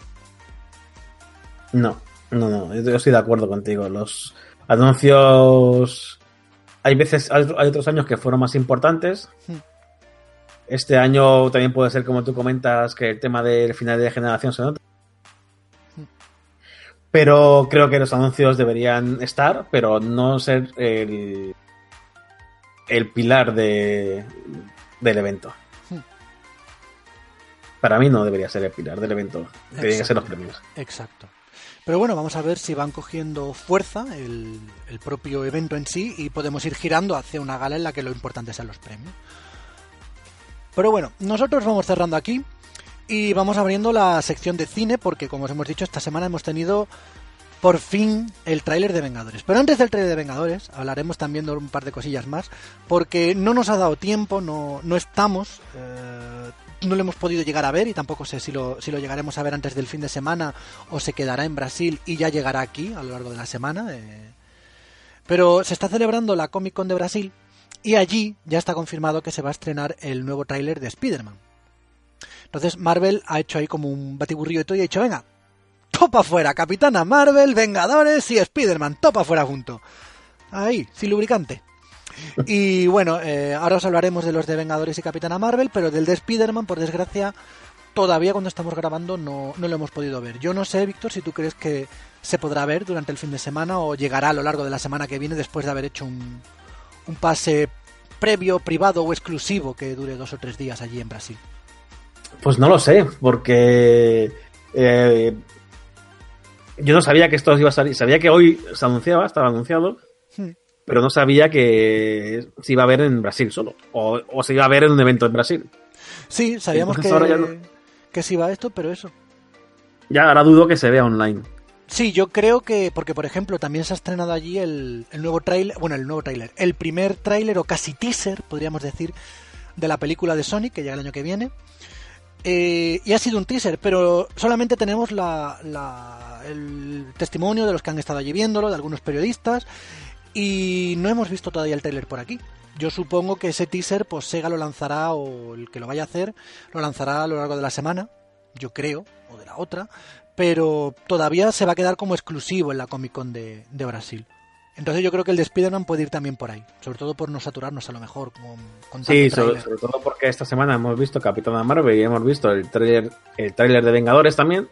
B: No, no, no, yo estoy de acuerdo contigo. Los anuncios, hay veces, hay otros años que fueron más importantes. Hmm. Este año también puede ser, como tú comentas, que el tema del final de generación se nota. Pero creo que los anuncios deberían estar, pero no ser el, el pilar de, del evento. Para mí no debería ser el pilar del evento. Deberían ser los premios.
A: Exacto. Pero bueno, vamos a ver si van cogiendo fuerza el, el, propio evento en sí y podemos ir girando hacia una gala en la que lo importante sean los premios. Pero bueno, nosotros vamos cerrando aquí y vamos abriendo la sección de cine porque como os hemos dicho esta semana hemos tenido por fin el tráiler de Vengadores. Pero antes del tráiler de Vengadores hablaremos también de un par de cosillas más porque no nos ha dado tiempo, no, no estamos, eh, no lo hemos podido llegar a ver y tampoco sé si lo, si lo llegaremos a ver antes del fin de semana o se quedará en Brasil y ya llegará aquí a lo largo de la semana. Eh. Pero se está celebrando la Comic Con de Brasil y allí ya está confirmado que se va a estrenar el nuevo tráiler de Spider-Man. Entonces Marvel ha hecho ahí como un batiburrillo y todo y ha dicho, venga, topa fuera, Capitana Marvel, Vengadores y Spider-Man, topa fuera junto. Ahí, sin lubricante. Y bueno, eh, ahora os hablaremos de los de Vengadores y Capitana Marvel, pero del de Spider-Man, por desgracia, todavía cuando estamos grabando no, no lo hemos podido ver. Yo no sé, Víctor, si tú crees que se podrá ver durante el fin de semana o llegará a lo largo de la semana que viene después de haber hecho un, un pase previo, privado o exclusivo que dure dos o tres días allí en Brasil.
B: Pues no lo sé, porque eh, yo no sabía que esto iba a salir. Sabía que hoy se anunciaba, estaba anunciado, pero no sabía que se iba a ver en Brasil solo, o, o, se iba a ver en un evento en Brasil.
A: Sí, sabíamos que, que se iba a esto, pero eso.
B: Ya ahora dudo que se vea online.
A: Sí, yo creo que, porque por ejemplo también se ha estrenado allí el, el nuevo tráiler, bueno, el nuevo tráiler, el primer tráiler o casi teaser, podríamos decir, de la película de Sonic, que llega el año que viene. Eh, y ha sido un teaser, pero solamente tenemos la, la, el testimonio de los que han estado allí viéndolo, de algunos periodistas, y no hemos visto todavía el tráiler por aquí. Yo supongo que ese teaser, pues Sega lo lanzará, o el que lo vaya a hacer, lo lanzará a lo largo de la semana, yo creo, o de la otra, pero todavía se va a quedar como exclusivo en la Comic Con de, Brasil. Entonces yo creo que el de Spider-Man puede ir también por ahí, sobre todo por no saturarnos a lo mejor con, con
B: Sí, sobre, todo porque esta semana hemos visto Capitán Marvel y hemos visto el trailer, el tráiler de Vengadores también.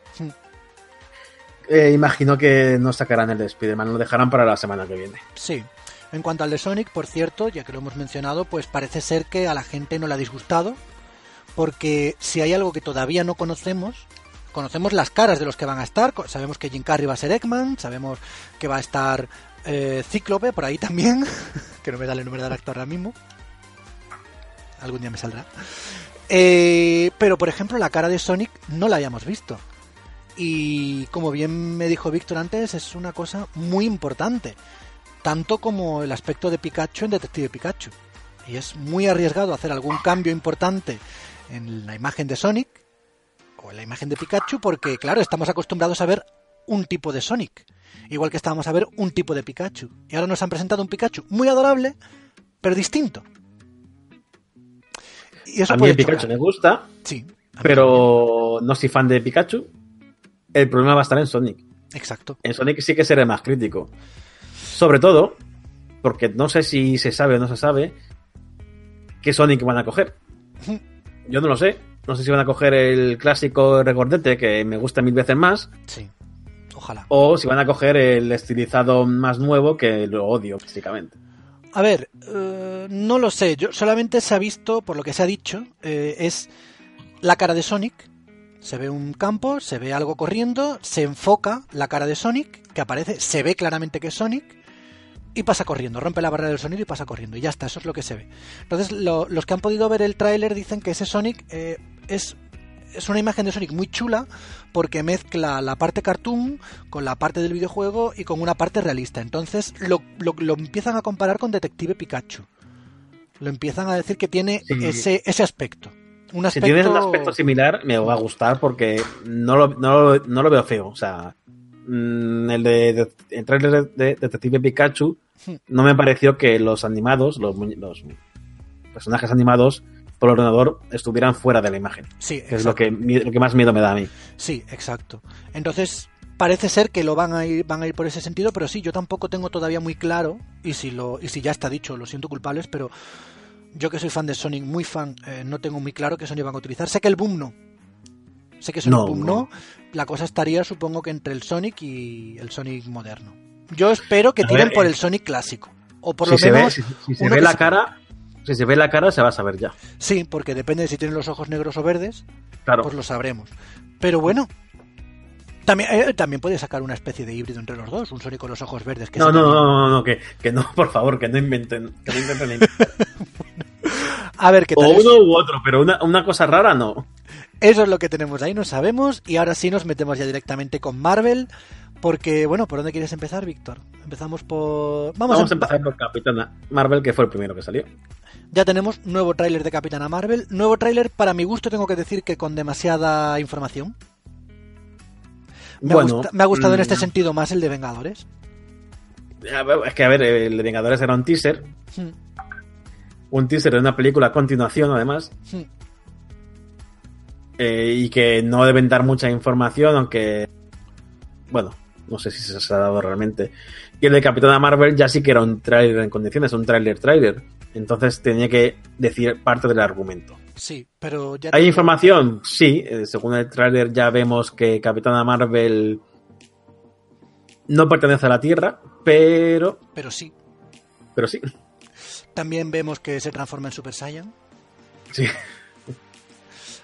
B: Eh, imagino que no sacarán el de Spider-Man, lo dejarán para la semana que viene.
A: Sí. En cuanto al de Sonic, por cierto, ya que lo hemos mencionado, pues parece ser que a la gente no le ha disgustado, porque si hay algo que todavía no conocemos conocemos las caras de los que van a estar. Sabemos que Jim Carrey va a ser Eggman, sabemos que va a estar eh, Cíclope por ahí también, que no me da el nombre del actor ahora mismo. Algún día me saldrá. Eh, pero por ejemplo, la cara de Sonic no la habíamos visto. Y como bien me dijo Víctor antes, es una cosa muy importante. Tanto como el aspecto de Pikachu en Detective Pikachu. Y es muy arriesgado hacer algún cambio importante en la imagen de Sonic o la imagen de Pikachu porque, claro, estamos acostumbrados a ver un tipo de Sonic, igual que estábamos a ver un tipo de Pikachu. Y ahora nos han presentado un Pikachu muy adorable, pero distinto.
B: Y eso a mí el Pikachu me gusta,
A: sí,
B: pero no soy fan de Pikachu. El problema va a estar en Sonic.
A: Exacto.
B: En Sonic sí que seré más crítico. Sobre todo, porque no sé si se sabe o no se sabe qué Sonic van a coger. Yo no lo sé. No sé si van a coger el clásico recordete que me gusta mil veces más.
A: Sí. Ojalá.
B: O si van a coger el estilizado más nuevo que lo odio físicamente.
A: A ver, eh, no lo sé. Yo solamente se ha visto, por lo que se ha dicho, eh, es la cara de Sonic. Se ve un campo, se ve algo corriendo, se enfoca la cara de Sonic, que aparece, se ve claramente que es Sonic, y pasa corriendo, rompe la barrera del sonido y pasa corriendo, y ya está, eso es lo que se ve. Entonces, los que han podido ver el tráiler dicen que ese Sonic eh, es, es una imagen de Sonic muy chula porque mezcla la parte cartoon con la parte del videojuego y con una parte realista. Entonces lo, lo, empiezan a comparar con Detective Pikachu. Lo empiezan a decir que tiene ese, ese aspecto. Un aspecto...
B: Si tienes un aspecto similar, me va a gustar porque no lo, no no lo veo feo. O sea, mm, el de, el trailer de, Detective Pikachu hmm. no me pareció que los animados, los, los personajes animados, por ordenador estuvieran fuera de la imagen.
A: Sí,
B: es lo que, lo que más miedo me da a mí.
A: Sí, exacto. Entonces, parece ser que lo van a ir van a ir por ese sentido, pero sí, yo tampoco tengo todavía muy claro y si lo y si ya está dicho, lo siento culpables, pero yo que soy fan de Sonic, muy fan, eh, no tengo muy claro qué Sonic van a utilizar. Sé que el Boom no. Sé que Sonic Boom no. La cosa estaría, supongo que entre el Sonic y el Sonic moderno. Yo espero que tiren por eh, el Sonic clásico. O por lo menos.
B: si, se ve la cara, si se ve la cara, se va a saber ya.
A: Sí, porque depende de si tienen los ojos negros o verdes,
B: claro.
A: pues lo sabremos. Pero bueno, también, eh, también puede sacar una especie de híbrido entre los dos, un Sonic con los ojos verdes.
B: Que no, no, no, no, no, que, que, no, por favor, que no inventen. Que no inventen
A: a ver qué tal.
B: O uno u otro, pero una, una cosa rara no.
A: Eso es lo que tenemos ahí, no sabemos. Y ahora sí nos metemos ya directamente con Marvel. Porque, bueno, ¿por dónde quieres empezar, Víctor? Empezamos por.
B: Vamos, a, empezar por Capitana Marvel, que fue el primero que salió.
A: Ya tenemos nuevo tráiler de Capitana Marvel. Nuevo tráiler, para mi gusto, tengo que decir que con demasiada información. Me, ha, gustado en este mm. sentido más el de Vengadores.
B: Es que, a ver, el de Vengadores era un teaser. Hmm. Un teaser de una película a continuación, además. Hmm. Eh, y que no deben dar mucha información, aunque. Bueno, no sé si se ha dado realmente. Y el de Capitana Marvel ya sí que era un trailer en condiciones, un trailer trailer. Entonces tenía que decir parte del argumento.
A: Sí, pero ya...
B: ¿Hay información? Sí, eh, según el trailer ya vemos que Capitana Marvel no pertenece a la Tierra, pero...
A: Pero sí.
B: Pero sí.
A: También vemos que se transforma en Super Saiyan.
B: Sí.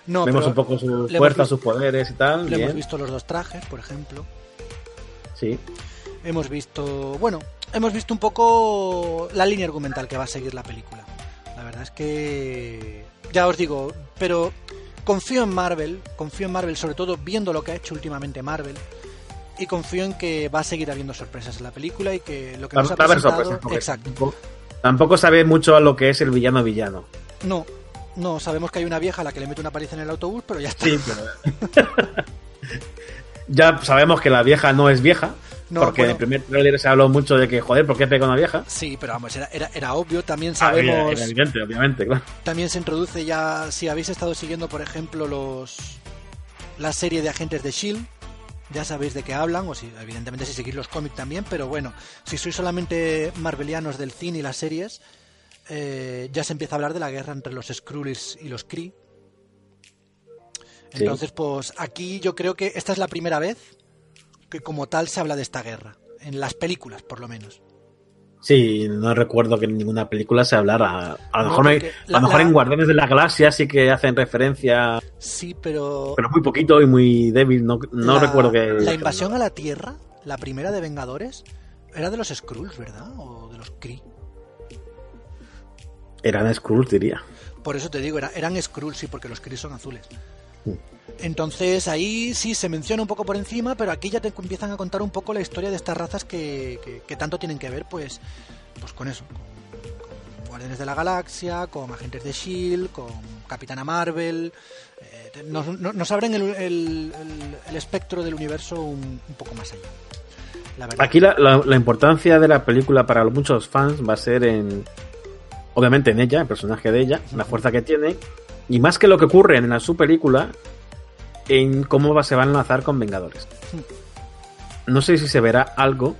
B: No, vemos un poco su fuerza, sus poderes y tal.
A: Le hemos visto los dos trajes, por ejemplo.
B: Sí.
A: Hemos visto, bueno, hemos visto un poco la línea argumental que va a seguir la película. La verdad es que, ya os digo, pero confío en Marvel, confío en Marvel sobre todo viendo lo que ha hecho últimamente Marvel y confío en que va a seguir habiendo sorpresas en la película y que lo que nos ha presentado...
B: Exacto. Tampoco, sabe mucho a lo que es el villano villano.
A: No, no, sabemos que hay una vieja a la que le mete una paliza en el autobús, pero ya está.
B: Sí, pero... ya sabemos que la vieja no es vieja. Porque en el primer trailer se habló mucho de que, joder, ¿por qué pega una vieja?
A: Sí, pero vamos, era, era, obvio. También ah, sabemos.
B: era evidente, obviamente, claro.
A: También se introduce ya, si habéis estado siguiendo, por ejemplo, los la serie de agentes de Shield, ya sabéis de qué hablan, o si, evidentemente si seguís los cómics también, pero bueno, si sois solamente marvelianos del cine y las series, eh, ya se empieza a hablar de la guerra entre los Skrulls y los Kree. Entonces, pues aquí yo creo que esta es la primera vez que como tal se habla de esta guerra, en las películas por lo menos.
B: Sí, no recuerdo que en ninguna película se hablara. A lo mejor, a lo mejor en Guardianes de la Galaxia sí que hacen referencia.
A: Sí, pero.
B: Pero muy poquito y muy débil. No, no recuerdo que.
A: La invasión a la Tierra, la primera de Vengadores, era de los Skrulls, ¿verdad? O de los Kree.
B: Eran Skrulls, diría.
A: Por eso te digo, eran Skrulls, sí, porque los Kree son azules. Mm. Entonces ahí sí se menciona un poco por encima, pero aquí ya te empiezan a contar un poco la historia de estas razas que, tanto tienen que ver pues, pues con eso, con, Guardianes de la Galaxia, con Agentes de Shield, con Capitana Marvel. Eh, nos, abren el, espectro del universo un, poco más allá.
B: Aquí la, la, importancia de la película para muchos fans va a ser en, obviamente en ella, el personaje de ella, la fuerza que tiene, y más que lo que ocurre en su película, en cómo se va a enlazar con Vengadores. No sé si se verá algo,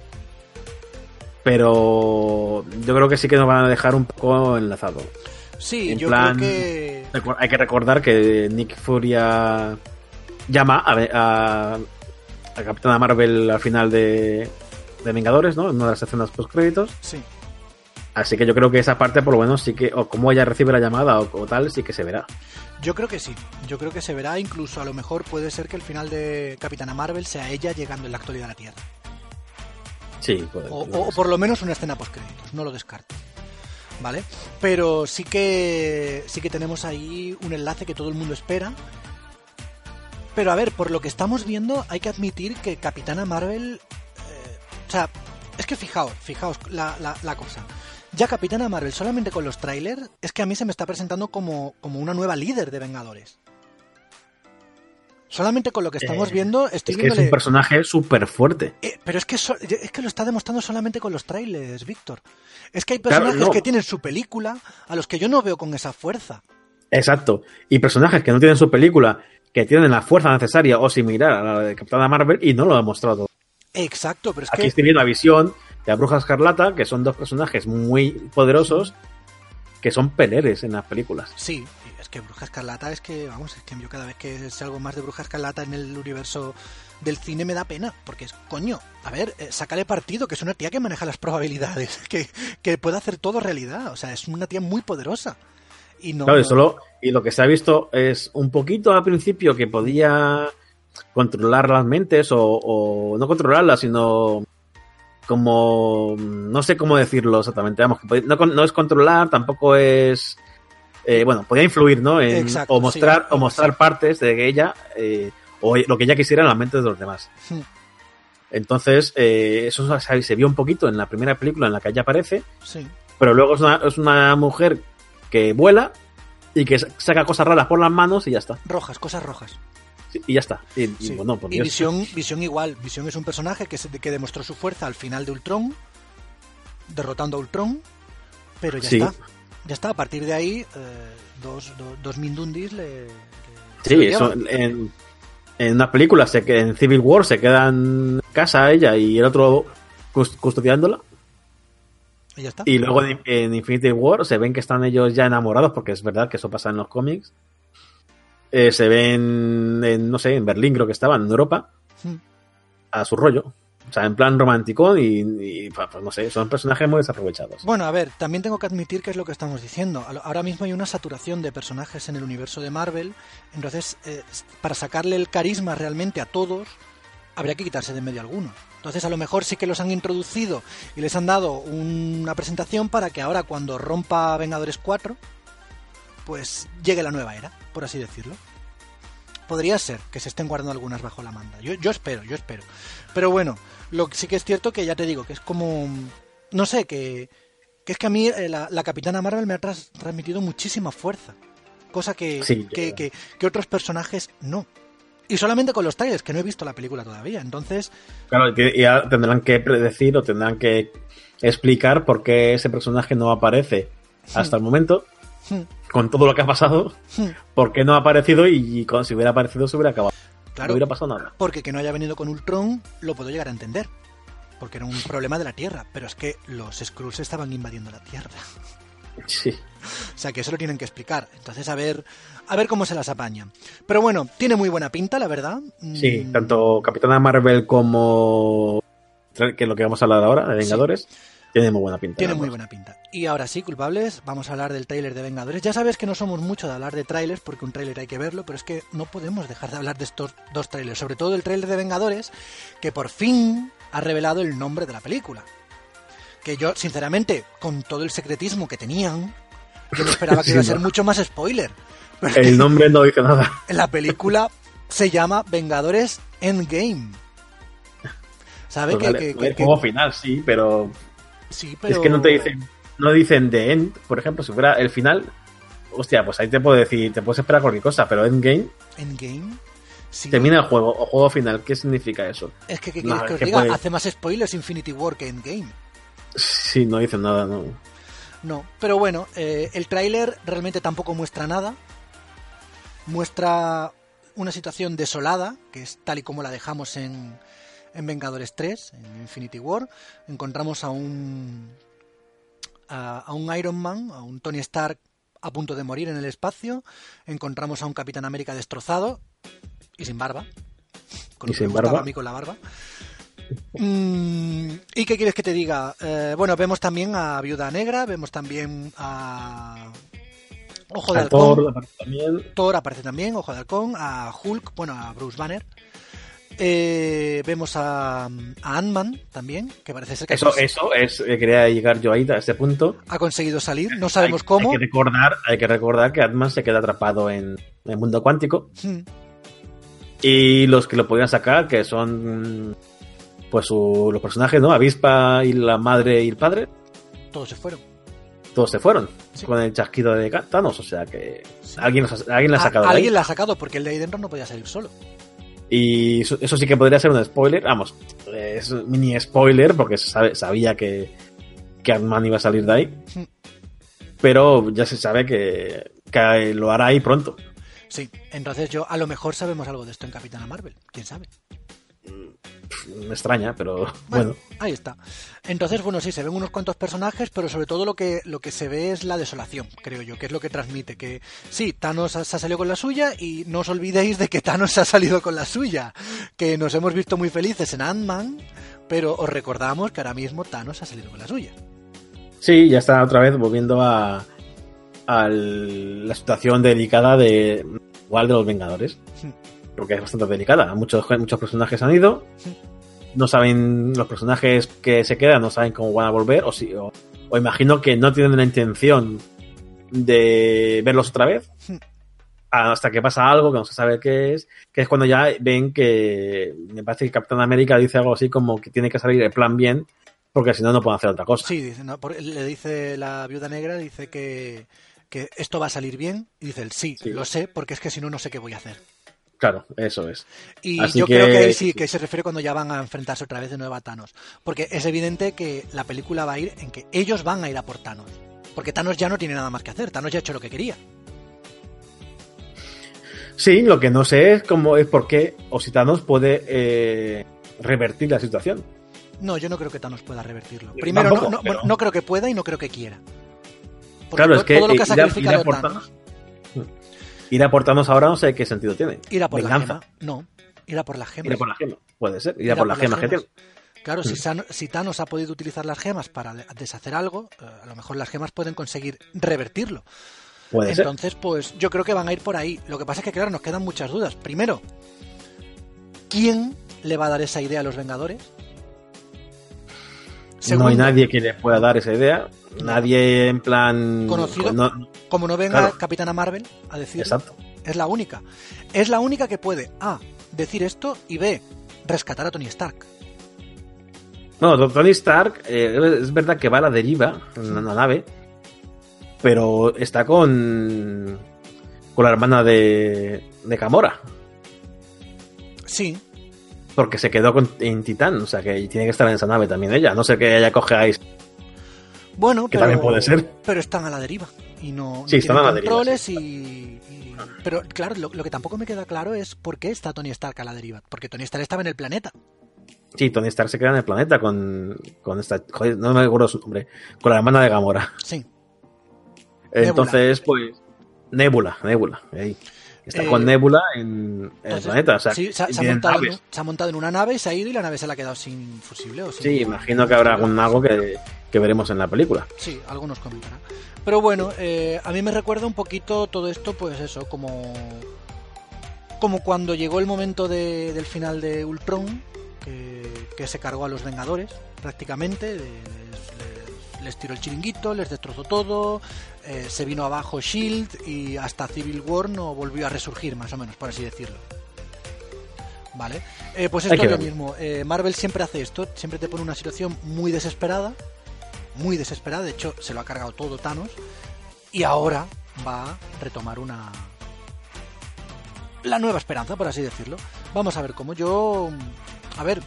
B: pero yo creo que sí que nos van a dejar un poco enlazado.
A: Sí, yo creo que...
B: Hay que recordar que Nick Furia llama a, a, a Capitana Marvel al final de, de Vengadores, ¿no? En una de las escenas post créditos.
A: Sí.
B: Así que yo creo que esa parte, por lo menos, sí que, o como ella recibe la llamada o, tal, sí que se verá.
A: Yo creo que sí, yo creo que se verá, incluso a lo mejor puede ser que el final de Capitana Marvel sea ella llegando en la actualidad a la Tierra.
B: Sí,
A: puede, o, o, por lo menos una escena post créditos, no lo descarto. ¿Vale? Pero sí que sí que tenemos ahí un enlace que todo el mundo espera. Pero a ver, por lo que estamos viendo, hay que admitir que Capitana Marvel. Eh, o sea, es que fijaos, fijaos la, la, la cosa. Ya Capitana Marvel, solamente con los trailers, es que a mí se me está presentando como, como una nueva líder de Vengadores. Solamente con lo que estamos eh, viendo estoy
B: es que es un personaje súper fuerte.
A: Eh, pero es que, es que lo está demostrando solamente con los trailers, Víctor. Es que hay personajes que tienen su película a los que yo no veo con esa fuerza.
B: Exacto. Y personajes que no tienen su película, que tienen la fuerza necesaria o similar a la de Capitana Marvel y no lo ha demostrado.
A: Exacto, pero es
B: Aquí
A: que...
B: estoy viendo a Visión la Bruja Escarlata, que son dos personajes muy poderosos que son peleres en las películas.
A: Sí, es que Bruja Escarlata es que, vamos, es que yo cada vez que es algo más de Bruja Escarlata en el universo del cine me da pena, porque es, coño, a ver, eh, sácale partido, que es una tía que maneja las probabilidades, que, que puede hacer todo realidad, o sea, es una tía muy poderosa. Y no,
B: claro, y solo, y lo que se ha visto es un poquito al principio que podía controlar las mentes o, o no controlarlas, sino como no sé cómo decirlo exactamente, vamos, no, no es controlar, tampoco es eh, bueno, podía influir, ¿no? o mostrar, o mostrar partes de ella, eh, o lo que ella quisiera en la mente de los demás. Hmm. Entonces, eh, eso se vio un poquito en la primera película en la que ella aparece,
A: sí.
B: pero luego es una, es una mujer que vuela y que saca cosas raras por las manos y ya está.
A: Rojas, cosas rojas
B: y ya está. Y,
A: Visión, Visión igual. Visión es un personaje que, que demostró su fuerza al final de Ultron, derrotando a Ultron, pero ya está. Ya está, a partir de ahí, eh, dos, dos, Mindundis le.
B: sí, eso, en, en una película, se, en Civil War se quedan en casa ella y el otro custodiándola.
A: Y ya está.
B: Y luego en, Infinity War se ven que están ellos ya enamorados, porque es verdad que eso pasa en los cómics. Eh, se ven, en, no sé, en Berlín creo que estaban, en Europa, hmm. a su rollo. O sea, en plan romántico y, pues, pues no sé, son personajes muy desaprovechados.
A: Bueno, a ver, también tengo que admitir que es lo que estamos diciendo. Ahora mismo hay una saturación de personajes en el universo de Marvel, entonces eh, para sacarle el carisma realmente a todos, habría que quitarse de medio algunos. Entonces a lo mejor sí que los han introducido y les han dado una presentación para que ahora cuando rompa Vengadores 4, pues llegue la nueva era, por así decirlo. Podría ser que se estén guardando algunas bajo la manda. Yo, yo espero, yo espero. Pero bueno, lo que sí que es cierto que ya te digo, que es como... No sé, que, que es que a mí eh, la, Capitana Marvel me ha transmitido muchísima fuerza. Cosa que, que, que, otros personajes no. Y solamente con los trailers, que no he visto la película todavía. Entonces.
B: Claro, ya tendrán que predecir o tendrán que explicar por qué ese personaje no aparece hasta el momento. Con todo lo que ha pasado, por qué no ha aparecido y si hubiera aparecido se hubiera acabado.
A: Claro, no hubiera pasado nada. Porque que no haya venido con Ultron lo puedo llegar a entender. Porque era un problema de la Tierra. Pero es que los Skrulls estaban invadiendo la Tierra.
B: Sí.
A: O sea que eso lo tienen que explicar. Entonces, a ver, a ver cómo se las apañan. Pero bueno, tiene muy buena pinta, la verdad.
B: Sí, mm. tanto Capitana Marvel como que es lo que vamos a hablar ahora, de Vengadores, tiene muy buena pinta.
A: Tiene muy buena pinta. Y ahora sí, culpables, vamos a hablar del tráiler de Vengadores. Ya sabes que no somos mucho de hablar de trailers, porque un tráiler hay que verlo, pero es que no podemos dejar de hablar de estos dos trailers, sobre todo el tráiler de Vengadores, que por fin ha revelado el nombre de la película. Que yo, sinceramente, con todo el secretismo que tenían, yo no esperaba que iba a ser mucho más spoiler.
B: El nombre no dice nada.
A: La película se llama Vengadores Endgame. ¿Sabe
B: pues que, el juego final, sí, pero... sí, pero. Es que no te dicen. No dicen The End, por ejemplo, si fuera el final. Hostia, pues ahí te puedo decir, te puedes esperar cualquier cosa, pero Endgame.
A: Endgame.
B: Sí. Termina el juego o juego final. ¿Qué significa eso?
A: Es que, ¿qué que os diga? Hace más spoilers Infinity War que Endgame.
B: Sí, no dicen nada, no.
A: No, pero bueno, eh, el tráiler realmente tampoco muestra nada muestra una situación desolada, que es tal y como la dejamos en, en Vengadores 3, en Infinity War. Encontramos a un, a, un Iron Man, a un Tony Stark a punto de morir en el espacio. Encontramos a un Capitán América destrozado y sin barba.
B: Con y sin barba.
A: A mí con la barba. Mm, ¿Y qué quieres que te diga? Eh, bueno, vemos también a Viuda Negra, vemos también a Ojo de Halcón. Thor aparece también. Thor aparece también, Ojo de Halcón, a Hulk, bueno, a Bruce Banner. Eh, vemos a, a Ant-Man también, que parece ser que...
B: Eso, eso es, eh, quería llegar yo ahí a este punto.
A: Ha conseguido salir, no sabemos cómo.
B: Hay que recordar, hay que recordar que Ant-Man se queda atrapado en, el mundo cuántico. Hmm. Y los que lo podían sacar, que son pues los personajes, ¿no? Avispa y la madre y el padre.
A: Todos se fueron
B: todos se fueron con el chasquido de Thanos. O sea que alguien, alguien la ha sacado.
A: alguien la ha sacado porque el de ahí dentro no podía salir solo.
B: Y eso, sí que podría ser un spoiler. Vamos, es un mini spoiler porque sabía que, que Ant-Man iba a salir de ahí. Pero ya se sabe que, que lo hará ahí pronto.
A: Sí, entonces yo a lo mejor sabemos algo de esto en Capitana Marvel. ¿Quién sabe?
B: Me extraña, pero bueno,
A: Ahí está. Entonces, bueno, sí, se ven unos cuantos personajes, pero sobre todo lo que, lo que se ve es la desolación, creo yo, que es lo que transmite. Que sí, Thanos se ha salido con la suya y no os olvidéis de que Thanos se ha salido con la suya. Que nos hemos visto muy felices en Ant-Man, pero os recordamos que ahora mismo Thanos ha salido con la suya.
B: Sí, ya está otra vez volviendo a, a la situación delicada de igual de los Vengadores. Hmm. Porque es bastante delicada. Muchos, muchos personajes han ido. No saben los personajes que se quedan, no saben cómo van a volver, o, si, o, imagino que no tienen la intención de verlos otra vez hasta que pasa algo que no se sabe qué es, que es cuando ya ven que me parece que Capitán América dice algo así como que tiene que salir el plan bien, porque si no, no pueden hacer otra cosa.
A: Sí, dice, le dice la viuda negra, dice que, que esto va a salir bien, y dice el sí, lo sé, porque es que si no, no sé qué voy a hacer.
B: Claro, eso es.
A: Y yo creo que sí, que se refiere cuando ya van a enfrentarse otra vez de nuevo a Thanos. Porque es evidente que la película va a ir en que ellos van a ir a por Thanos. Porque Thanos ya no tiene nada más que hacer. Thanos ya ha hecho lo que quería.
B: Sí, lo que no sé es cómo es por qué o si Thanos puede eh, revertir la situación.
A: No, yo no creo que Thanos pueda revertirlo. Primero,
B: Tampoco,
A: no, no-
B: pero-
A: no creo que pueda y no creo que quiera. Porque
B: Claro,
A: todo,
B: es que
A: todo lo que ha
B: ir a-
A: sacrificado
B: ir a por
A: Thanos,
B: Thanos- Ir a por Thanos ahora no sé qué sentido tiene.
A: ir a por
B: Venganza.
A: la gema. No, ir a por las gemas.
B: Ir a por la gema. Puede ser. Ir
A: Ir
B: a por las gemas que
A: gemas.
B: tiene.
A: Claro, si. San- si Thanos ha podido utilizar las gemas para deshacer algo, eh, a lo mejor las gemas pueden conseguir revertirlo.
B: Puede ser.
A: Entonces, pues yo creo que van a ir por ahí. Lo que pasa es que, claro, nos quedan muchas dudas. Primero, ¿quién le va a dar esa idea a los Vengadores?
B: No hay nadie que le pueda dar esa idea. Nadie en plan.
A: Conocido.
B: no-
A: Como no venga
B: Claro.
A: Capitana Marvel a decir,
B: exacto.
A: es la única. Es la única que puede A, decir esto y B, rescatar a Tony Stark.
B: No, Tony Stark eh, es verdad que va a la deriva en una nave, pero está con con la hermana de, de Gamora,
A: Sí,
B: porque se quedó con- en Titán, o sea que tiene que estar en esa nave también ella, no sé que ella coge a Ice.
A: bueno,
B: Que
A: pero,
B: también puede ser.
A: pero están a la deriva y no, no
B: Sí, la deriva,
A: controles
B: sí.
A: y, y- Pero claro, lo, lo que tampoco me queda claro es por qué está Tony Stark a la deriva. Porque Tony Stark estaba en el planeta.
B: Sí, Tony Stark se queda en el planeta con, con esta, joder, no me acuerdo su nombre, con la hermana de Gamora.
A: Sí.
B: Entonces, pues, Nebula, Nebula, ahí. Está
A: Eh,
B: con Nebula en, en el planeta, o sea,
A: sí, se, ha- se ha
B: tienen
A: montado en,
B: naves.
A: un- se ha montado en una nave, se ha ido y la nave se la ha quedado sin fusible. ¿o sin-
B: Sí, imagino que habrá algún algo que, que veremos en la película.
A: Sí, algunos comentarán. Pero bueno, eh, a mí me recuerda un poquito todo esto, pues eso, como, como cuando llegó el momento de- del final de Ultron, que, que se cargó a los Vengadores, prácticamente. Les, les- les tiró el chiringuito, les destrozó todo, eh, se vino abajo Shield y hasta Civil War no volvió a resurgir, más o menos, por así decirlo. Vale, Eh, pues esto es lo mismo. Eh, Marvel siempre hace esto, siempre te pone una situación muy desesperada, muy desesperada. De hecho, se lo ha cargado todo Thanos. Y ahora va a retomar una. La nueva esperanza, por así decirlo. Vamos a ver cómo yo. A ver.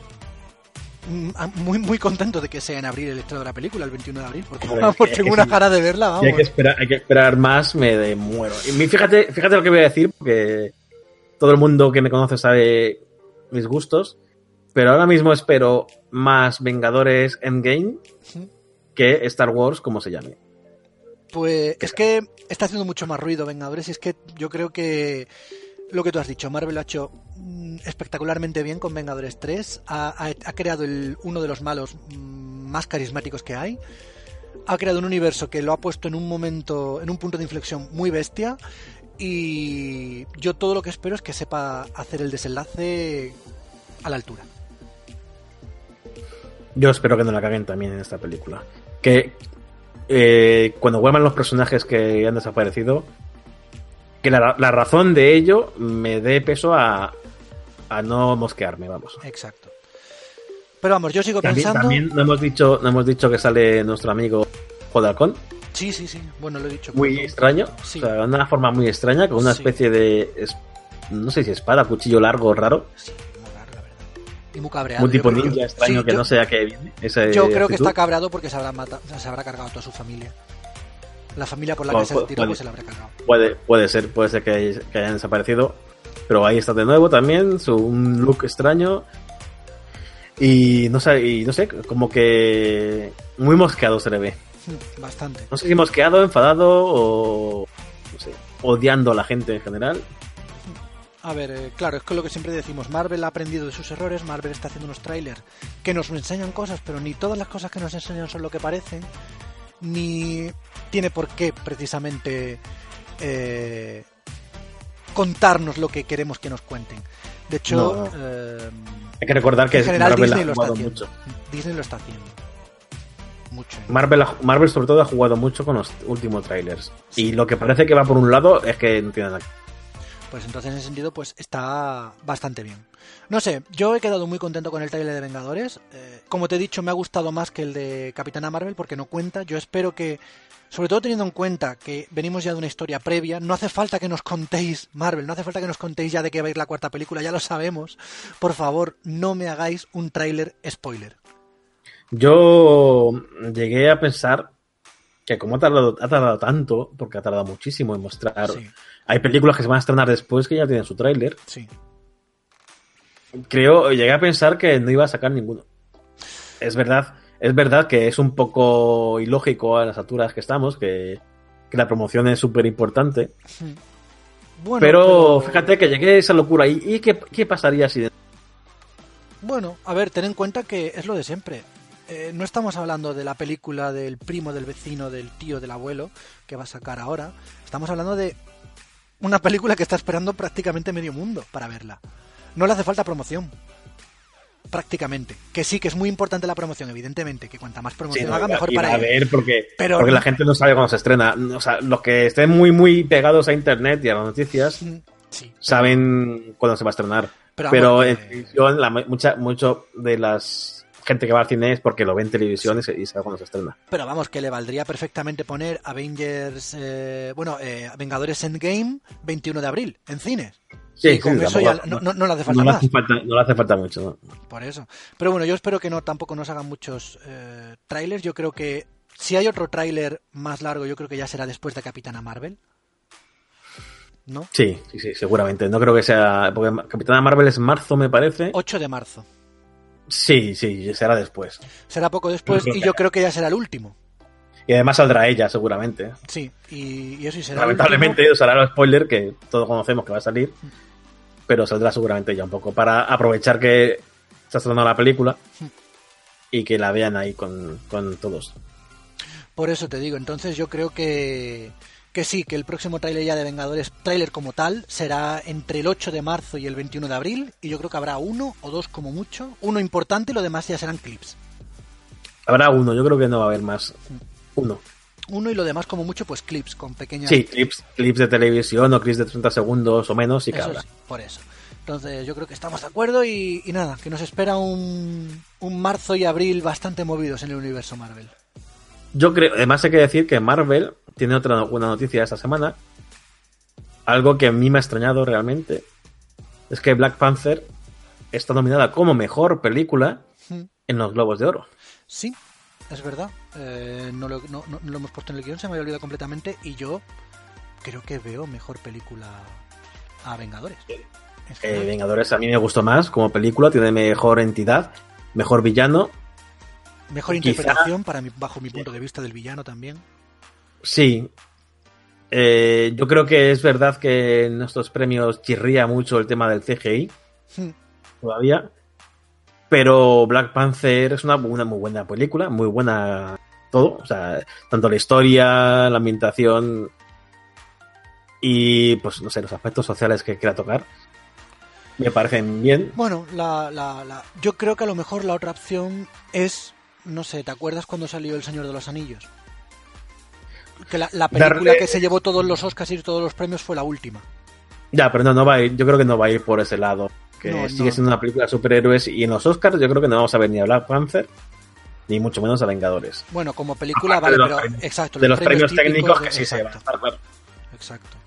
A: mm, a- Muy, muy contento de que sea en abril el estreno de la película, el 21 de abril, porque
B: Joder,
A: vamos,
B: es que-
A: tengo una cara de verla, vamos.
B: hay que esperar, hay que esperar más, me de- muero. Y fíjate, fíjate lo que voy a decir, porque todo el mundo que me conoce sabe mis gustos. Pero ahora mismo espero más Vengadores Endgame
A: Ujú.
B: Que Star Wars, como se llame.
A: Pues es que está haciendo mucho más ruido Vengadores y es que yo creo que lo que tú has dicho, Marvel lo ha hecho mm, espectacularmente bien con Vengadores 3, ha, ha- ha creado el- uno de los malos mm, más carismáticos que hay, ha creado un universo que lo ha puesto en un momento, en un punto de inflexión muy bestia y yo todo lo que espero es que sepa hacer el desenlace a la altura.
B: Yo espero que no la caguen también en esta película. Que eh, cuando vuelvan los personajes que han desaparecido, que la, la razón de ello me dé peso a, a no mosquearme, vamos.
A: Exacto. Pero vamos, yo sigo
B: También,
A: pensando...
B: también no hemos dicho, no hemos dicho que sale nuestro amigo Jodalcón,
A: Sí, sí, sí, bueno, lo he dicho.
B: muy extraño,
A: Sí.
B: o sea, de una forma muy extraña, con una
A: Sí.
B: especie de, no sé si espada, cuchillo largo, raro,
A: Sí, Y muy cabreado.
B: un tipo ninja
A: que-
B: extraño
A: sí,
B: que
A: yo,
B: no sé a qué viene.
A: Yo creo que está cabreado porque se habrá, mata- se habrá cargado a toda su familia. La familia por la que se
B: pu-
A: retiró
B: puede.
A: pues se la habrá cargado.
B: Puede, puede ser, puede ser que, hay- que hayan desaparecido. Pero ahí está de nuevo también, su un look extraño. Y no sé, y no sé, como que muy mosqueado se le ve.
A: Mm, Bastante.
B: No sé si mosqueado, enfadado o no sé, odiando a la gente en general.
A: A ver, eh, claro, es que lo que siempre decimos, Marvel ha aprendido de sus errores, Marvel está haciendo unos trailers que nos enseñan cosas, pero ni todas las cosas que nos enseñan son lo que parecen, ni tiene por qué precisamente eh, contarnos lo que queremos que nos cuenten. De hecho,
B: No.
A: eh,
B: Hay que recordar que
A: en general
B: Marvel
A: Disney
B: ha
A: lo está
B: jugado
A: haciendo.
B: mucho.
A: Disney lo está haciendo. Mucho.
B: Marvel, Marvel sobre todo ha jugado mucho con los últimos trailers. Y lo que parece que va por un lado es que no tiene nada.
A: Pues entonces en ese sentido pues está bastante bien. No sé, yo he quedado muy contento con el trailer de Vengadores. Eh, como te he dicho, me ha gustado más que el de Capitana Marvel porque no cuenta. Yo espero que, sobre todo teniendo en cuenta que venimos ya de una historia previa, no hace falta que nos contéis, Marvel, no hace falta que nos contéis ya de qué va a ir la cuarta película, ya lo sabemos. Por favor, no me hagáis un tráiler spoiler.
B: Yo llegué a pensar que como ha tardado, ha tardado tanto, porque ha tardado muchísimo en mostrar.
A: Sí,
B: Hay películas que se van a estrenar después que ya tienen su tráiler.
A: sí.
B: Creo, llegué a pensar que no iba a sacar ninguno. es verdad, es verdad que es un poco ilógico a las alturas que estamos, que, que la promoción es súper importante. Bueno, pero, fíjate que llegué a esa locura. ¿Y, y qué, qué, pasaría si.?
A: Bueno, a ver, ten en cuenta que es lo de siempre. Eh, no estamos hablando de la película del primo, del vecino, del tío, del abuelo que va a sacar ahora. Estamos hablando de una película que está esperando prácticamente medio mundo para verla. No le hace falta promoción prácticamente. Que sí, que es muy importante la promoción, evidentemente, que cuanta más promoción haga, mejor para
B: a ver, porque, Pero, porque la gente no sabe cuándo se estrena. O sea, los que estén muy, muy pegados a internet y a las noticias mm, saben cuándo se va a estrenar. Pero, en televisión, la, mucha, mucho de las gente que va al cine es porque lo ve en televisión y, sabe cuándo se estrena.
A: Pero vamos, que le valdría perfectamente poner Avengers, eh, bueno, eh, Vengadores Endgame 21 de abril en cines.
B: Sí, con
A: eso ya no, no, le hace falta
B: no
A: más. Hace
B: falta, no le hace falta mucho.
A: Por eso. Pero bueno, yo espero que no tampoco nos hagan muchos eh, trailers. Yo creo que si hay otro tráiler más largo, yo creo que ya será después de Capitana Marvel. ¿No?
B: Sí, sí, sí, seguramente. No creo que sea. Porque Capitana Marvel es marzo, me parece.
A: 8 de marzo.
B: Sí, sí, será después.
A: Será poco después y yo creo que ya será el último.
B: Y además saldrá ella, seguramente.
A: Sí, y, eso sí será.
B: Lamentablemente, usará el spoiler que todos conocemos que va a salir pero saldrá seguramente ya un poco para aprovechar que se ha estrenado la película y que la vean ahí con, todos.
A: Por eso te digo, entonces yo creo que, que sí, que el próximo tráiler ya de Vengadores, tráiler como tal, será entre el 8 de marzo y el 21 de abril, y yo creo que habrá uno o dos como mucho, uno importante y lo demás ya serán clips.
B: Habrá uno, yo creo que no va a haber más. Uno.
A: Uno y lo demás como mucho pues clips con pequeñas
B: sí clips clips de televisión o clips de 30 segundos o menos y
A: que por eso. Entonces yo creo que estamos de acuerdo y, nada que nos espera un, un, marzo y abril bastante movidos en el universo Marvel.
B: Yo creo además hay que decir que Marvel tiene otra buena noticia esta semana algo que a mí me ha extrañado realmente es que Black Panther está nominada como mejor película en los Globos de Oro
A: sí es verdad. Eh, no, lo, no, no, lo hemos puesto en el guion, se me había olvidado completamente. Y yo creo que veo mejor película a Vengadores.
B: Eh, Vengadores a mí me gustó más como película, tiene mejor entidad, mejor villano.
A: Mejor interpretación para mi, bajo mi punto de vista del villano también.
B: Sí. Eh, yo creo que es verdad que en estos premios chirría mucho el tema del CGI. Hmm. Todavía. Pero Black Panther es una, muy buena película, muy buena todo, o sea, tanto la historia, la ambientación y, pues, no sé, los aspectos sociales que quiera tocar. Me parecen bien.
A: Bueno, la, la, la, yo creo que a lo mejor la otra opción es, no sé, ¿te acuerdas cuando salió El Señor de los Anillos? Que la, película que se llevó todos los Oscars y todos los premios fue la última.
B: Ya, pero no, no va a ir, yo creo que no va a ir por ese lado que sigue siendo una película de superhéroes y en los Oscars yo creo que no vamos a ver ni a Black Panther ni mucho menos a Vengadores.
A: Bueno, como película vale, pero exacto.
B: De los premios, técnicos que sí se van a estar, claro.
A: Exacto.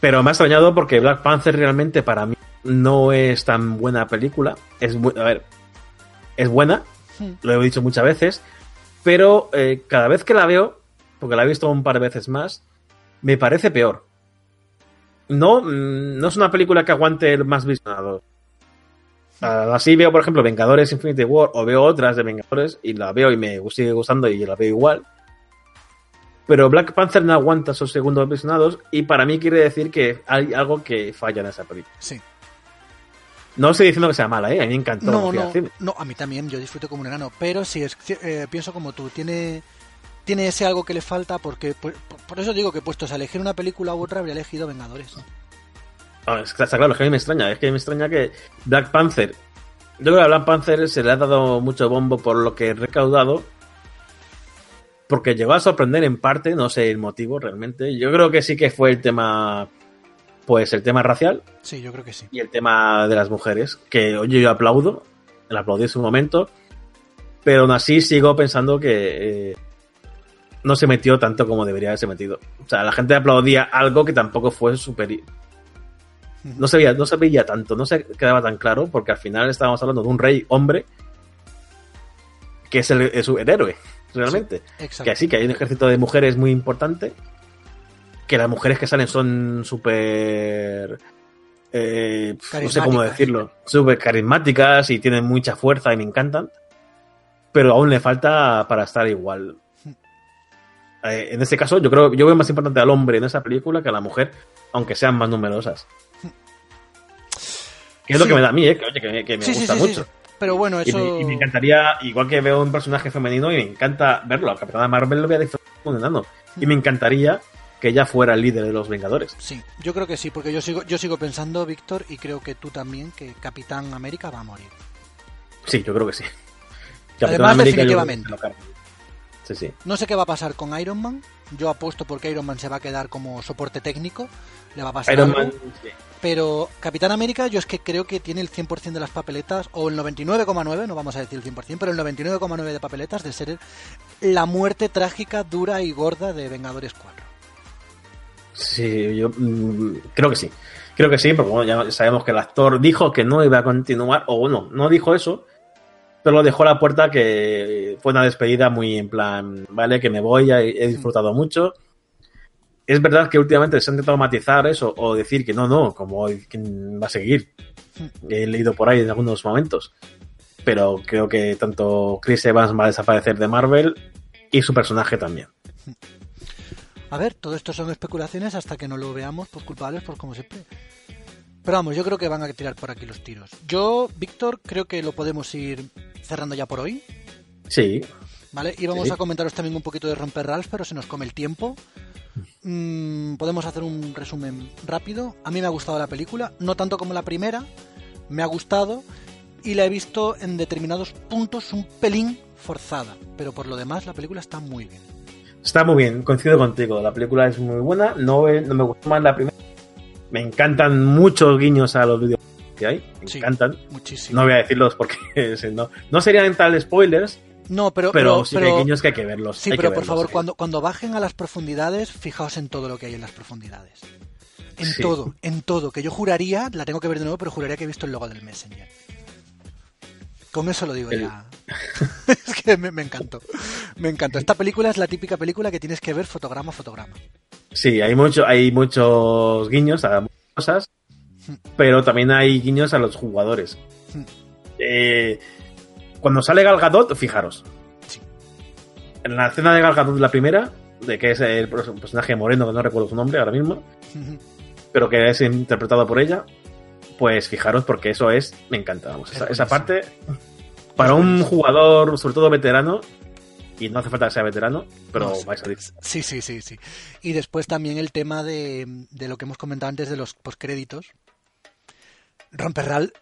B: Pero me ha extrañado porque Black Panther realmente para mí no es tan buena película. Es a ver, es buena, hmm. lo he dicho muchas veces, pero eh, cada vez que la veo, porque la he visto un par de veces más, me parece peor no, mm, no es una película que aguante el más visionado. Así veo, por ejemplo, Vengadores Infinity War o veo otras de Vengadores y la veo y me sigue gustando y la veo igual. Pero Black Panther no aguanta esos segundos visionados y para mí quiere decir que hay algo que falla en esa película.
A: Sí.
B: No estoy diciendo que sea mala, ¿eh? A mí me encantó.
A: No, no, no, a mí también, yo disfruto como un enano. Pero sí, es, eh, pienso como tú, tiene tiene ese algo que le falta porque por, eso digo que puestos a elegir una película u otra habría elegido Vengadores.
B: Ah, está claro, es que a mí me extraña, es que me extraña que Black Panther, yo creo que a Black Panther se le ha dado mucho bombo por lo que he recaudado, porque llegó a sorprender en parte, no sé el motivo realmente, yo creo que sí que fue el tema, pues el tema racial.
A: Sí, yo creo que sí.
B: Y el tema de las mujeres, que oye, yo aplaudo, el aplaudí en su momento, pero aún así sigo pensando que... Eh, no se metió tanto como debería haberse metido. O sea, la gente aplaudía algo que tampoco fue superior. No se, veía, no se veía tanto, no se quedaba tan claro, porque al final estábamos hablando de un rey hombre que es el, héroe, realmente. que así, que hay un ejército de mujeres muy importante, que las mujeres que salen son súper eh, no sé cómo decirlo, súper carismáticas y tienen mucha fuerza y me encantan, pero aún le falta para estar igual. Eh, en este caso, yo creo yo veo más importante al hombre en esa película que a la mujer, aunque sean más numerosas. Que es lo que me da a mí, ¿eh? que, me gusta mucho.
A: Pero bueno, eso.
B: Y me, encantaría, igual que veo un personaje femenino y me encanta verlo, a Capitana Marvel lo voy a disfrutar un enano. Y me encantaría que ella fuera el líder de los Vengadores.
A: Sí, yo creo que sí, porque yo sigo, yo sigo pensando, Víctor, y creo que tú también, que Capitán América va a morir.
B: Sí, yo creo que sí.
A: Además, definitivamente.
B: Sí, sí.
A: No sé qué va a pasar con Iron Man. Yo apuesto porque Iron Man se va a quedar como soporte técnico. Le va a pasar
B: Iron Man,
A: Pero Capitán América, yo es que creo que tiene el 100% de las papeletas, o el 99,9, no vamos a decir el 100%, pero el 99,9 de papeletas de ser la muerte trágica, dura y gorda de Vengadores 4.
B: Sí, yo mm, creo que sí. Creo que sí, porque bueno, ya sabemos que el actor dijo que no iba a continuar, o bueno, no dijo eso, pero lo dejó a la puerta que fue una despedida muy en plan, vale, que me voy, he disfrutado mucho. Es verdad que últimamente se han intentado matizar eso o decir que no, no, como va a seguir. He leído por ahí en algunos momentos. Pero creo que tanto Chris Evans va a desaparecer de Marvel y su personaje también.
A: A ver, todo esto son especulaciones hasta que no lo veamos, pues culpables, pues como siempre. Pero vamos, yo creo que van a tirar por aquí los tiros. Yo, Víctor, creo que lo podemos ir cerrando ya por hoy.
B: Sí.
A: ¿Vale? Y vamos a comentaros también un poquito de Romper Ralph, pero se nos come el tiempo. Mm, podemos hacer un resumen rápido. A mí me ha gustado la película, no tanto como la primera, me ha gustado y la he visto en determinados puntos un pelín forzada, pero por lo demás la película está muy bien.
B: Está muy bien, coincido contigo. La película es muy buena. No, no me gustó más la primera. Me encantan muchos guiños a los vídeos que hay. Me encantan.
A: Muchísimo.
B: No voy a decirlos porque no, no serían tal spoilers.
A: No, pero,
B: pero, sí que hay guiños que hay que verlos.
A: Sí, pero por favor, cuando, cuando bajen a las profundidades, fijaos en todo lo que hay en las profundidades. En todo, en todo. Que yo juraría, la tengo que ver de nuevo, pero juraría que he visto el logo del Messenger. Con eso lo digo ya. es que me, encantó. Me encantó. Esta película es la típica película que tienes que ver fotograma a fotograma.
B: Sí, hay mucho, hay muchos guiños a muchas cosas, pero también hay guiños a los jugadores. Eh, cuando sale Gal Gadot, fijaros. En la escena de Gal Gadot, la primera, de que es el personaje moreno, que no recuerdo su nombre ahora mismo, pero que es interpretado por ella, pues fijaros porque eso es, me encanta, vamos, esa, parte, para un jugador, sobre todo veterano, y no hace falta que sea veterano, pero vais a decir.
A: Sí, sí, sí, sí. Y después también el tema de, de lo que hemos comentado antes de los postcréditos. Romperral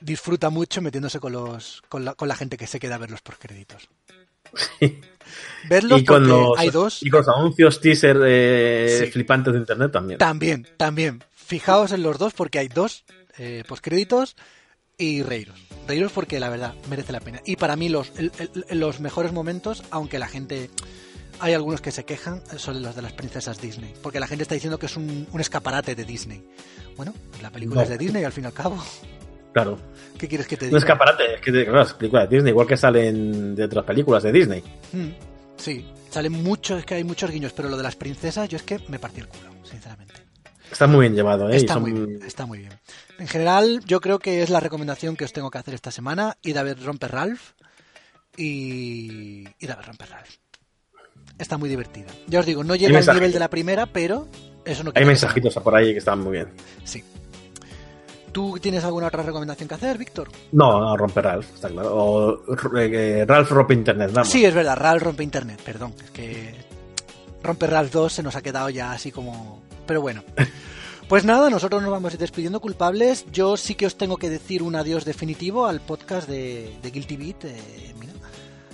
A: disfruta mucho metiéndose con los con la, con la gente que se queda a ver los postcréditos.
B: Sí.
A: Verlos
B: y con los,
A: hay dos.
B: Y con los anuncios teaser eh, flipantes de internet también.
A: También, también. Fijaos en los dos porque hay dos eh, postcréditos y reíros. Reíros porque la verdad merece la pena. Y para mí los, los mejores momentos, aunque la gente... Hay algunos que se quejan, son los de las princesas Disney. Porque la gente está diciendo que es un, escaparate de Disney. Bueno, la película es de Disney al fin y al cabo.
B: Claro.
A: ¿Qué quieres que te diga?
B: Un escaparate, es que claro, es película de Disney, igual que salen de otras películas de Disney.
A: Hmm, sí, salen muchos, es que hay muchos guiños, pero lo de las princesas yo es que me partí el culo, sinceramente.
B: Está muy bien llevado, ¿eh?
A: Está, muy bien, está muy bien. En general, yo creo que es la recomendación que os tengo que hacer esta semana. y a ver Romper Ralph y ir a ver Romper Ralph. Está muy divertida. Ya os digo, no llega al nivel de la primera, pero eso no
B: Hay mensajitos por ahí que están muy bien.
A: Sí. ¿Tú tienes alguna otra recomendación que hacer, Víctor?
B: No, no, rompe Ralph, está claro. O eh, Ralph rompe Internet, vamos.
A: Sí, es verdad, Ralph rompe Internet, perdón. Es que rompe Ralph 2 se nos ha quedado ya así como pero bueno. Pues nada, nosotros nos vamos a ir despidiendo culpables. Yo sí que os tengo que decir un adiós definitivo al podcast de, Guilty Beat. Eh,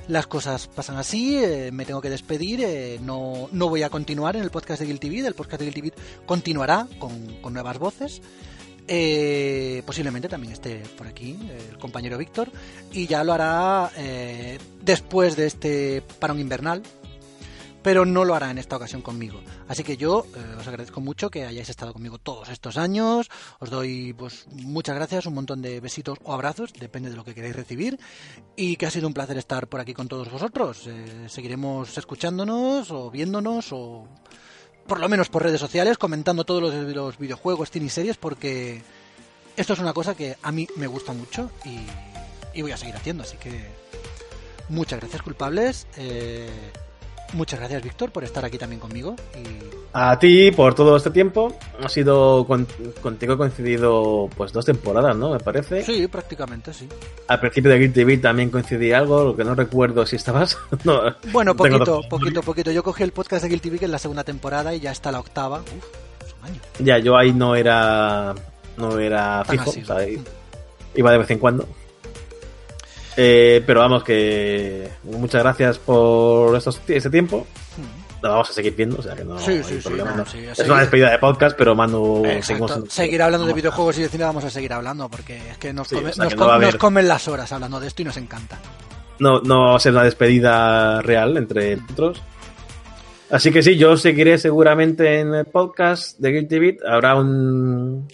A: las cosas pasan así, eh, me tengo que despedir, eh, no, no, voy a continuar en el podcast de Guilty Beat, el podcast de Guilty Beat continuará con, con nuevas voces. posiblemente también esté por aquí el compañero Víctor y ya lo hará después de este parón invernal pero no lo hará en esta ocasión conmigo. Así que yo eh, os agradezco mucho que hayáis estado conmigo todos estos años. Os doy pues muchas gracias, un montón de besitos o abrazos, depende de lo que queráis recibir. Y que ha sido un placer estar por aquí con todos vosotros. Eh, seguiremos escuchándonos o viéndonos o por lo menos por redes sociales, comentando todos los, videojuegos, cine y series, porque esto es una cosa que a mí me gusta mucho y, y voy a seguir haciendo, así que muchas gracias culpables. Eh, Muchas gracias, Víctor, por estar aquí también conmigo. Y...
B: A ti por todo este tiempo. Ha sido contigo coincidido pues dos temporadas, ¿no? Me parece.
A: Sí, prácticamente, sí.
B: Al principio de Guild TV también coincidí algo, lo que no recuerdo si estabas. no,
A: bueno, poquito, poquito, poquito. Yo cogí el podcast de Guild TV que es la segunda temporada y ya está la octava. Uf,
B: es un año. Ya, yo ahí no era no era fijo, iba de vez en cuando. Eh, pero vamos, que muchas gracias por estos, ese tiempo. Lo vamos a seguir viendo, o sea que no hay problema. es una despedida de podcast, pero mando
A: Seguir hablando de videojuegos y de cine vamos a seguir hablando porque es que nos, comen las horas hablando de esto y nos encanta.
B: No, no va a ser una despedida real entre nosotros. Así que sí, yo seguiré seguramente en el podcast de Guilty Beat. Habrá un,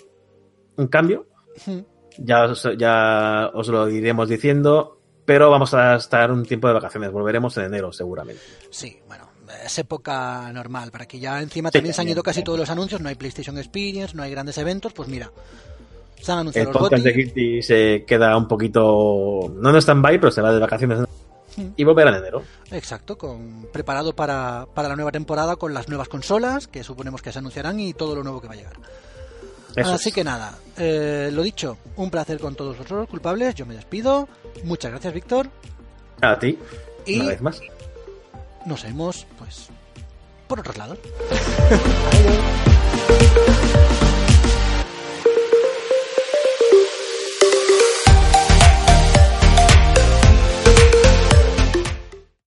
B: un cambio. Ya, ya os lo iremos diciendo, pero vamos a estar un tiempo de vacaciones. Volveremos en enero, seguramente.
A: Sí, bueno, es época normal, para que ya encima también se han ido casi todos los anuncios. No hay PlayStation Experience, no hay grandes eventos, pues mira.
B: Se han anunciado el podcast de Guilty se queda un poquito. No en stand-by, pero se va de vacaciones hmm. y volverá en enero.
A: Exacto, con, preparado para, para la nueva temporada con las nuevas consolas que suponemos que se anunciarán y todo lo nuevo que va a llegar. Así que nada, eh, lo dicho, un placer con todos vosotros culpables. Yo me despido. Muchas gracias, Víctor.
B: A ti.
A: Y
B: una vez más.
A: Nos vemos, pues, por otros lados. Adiós.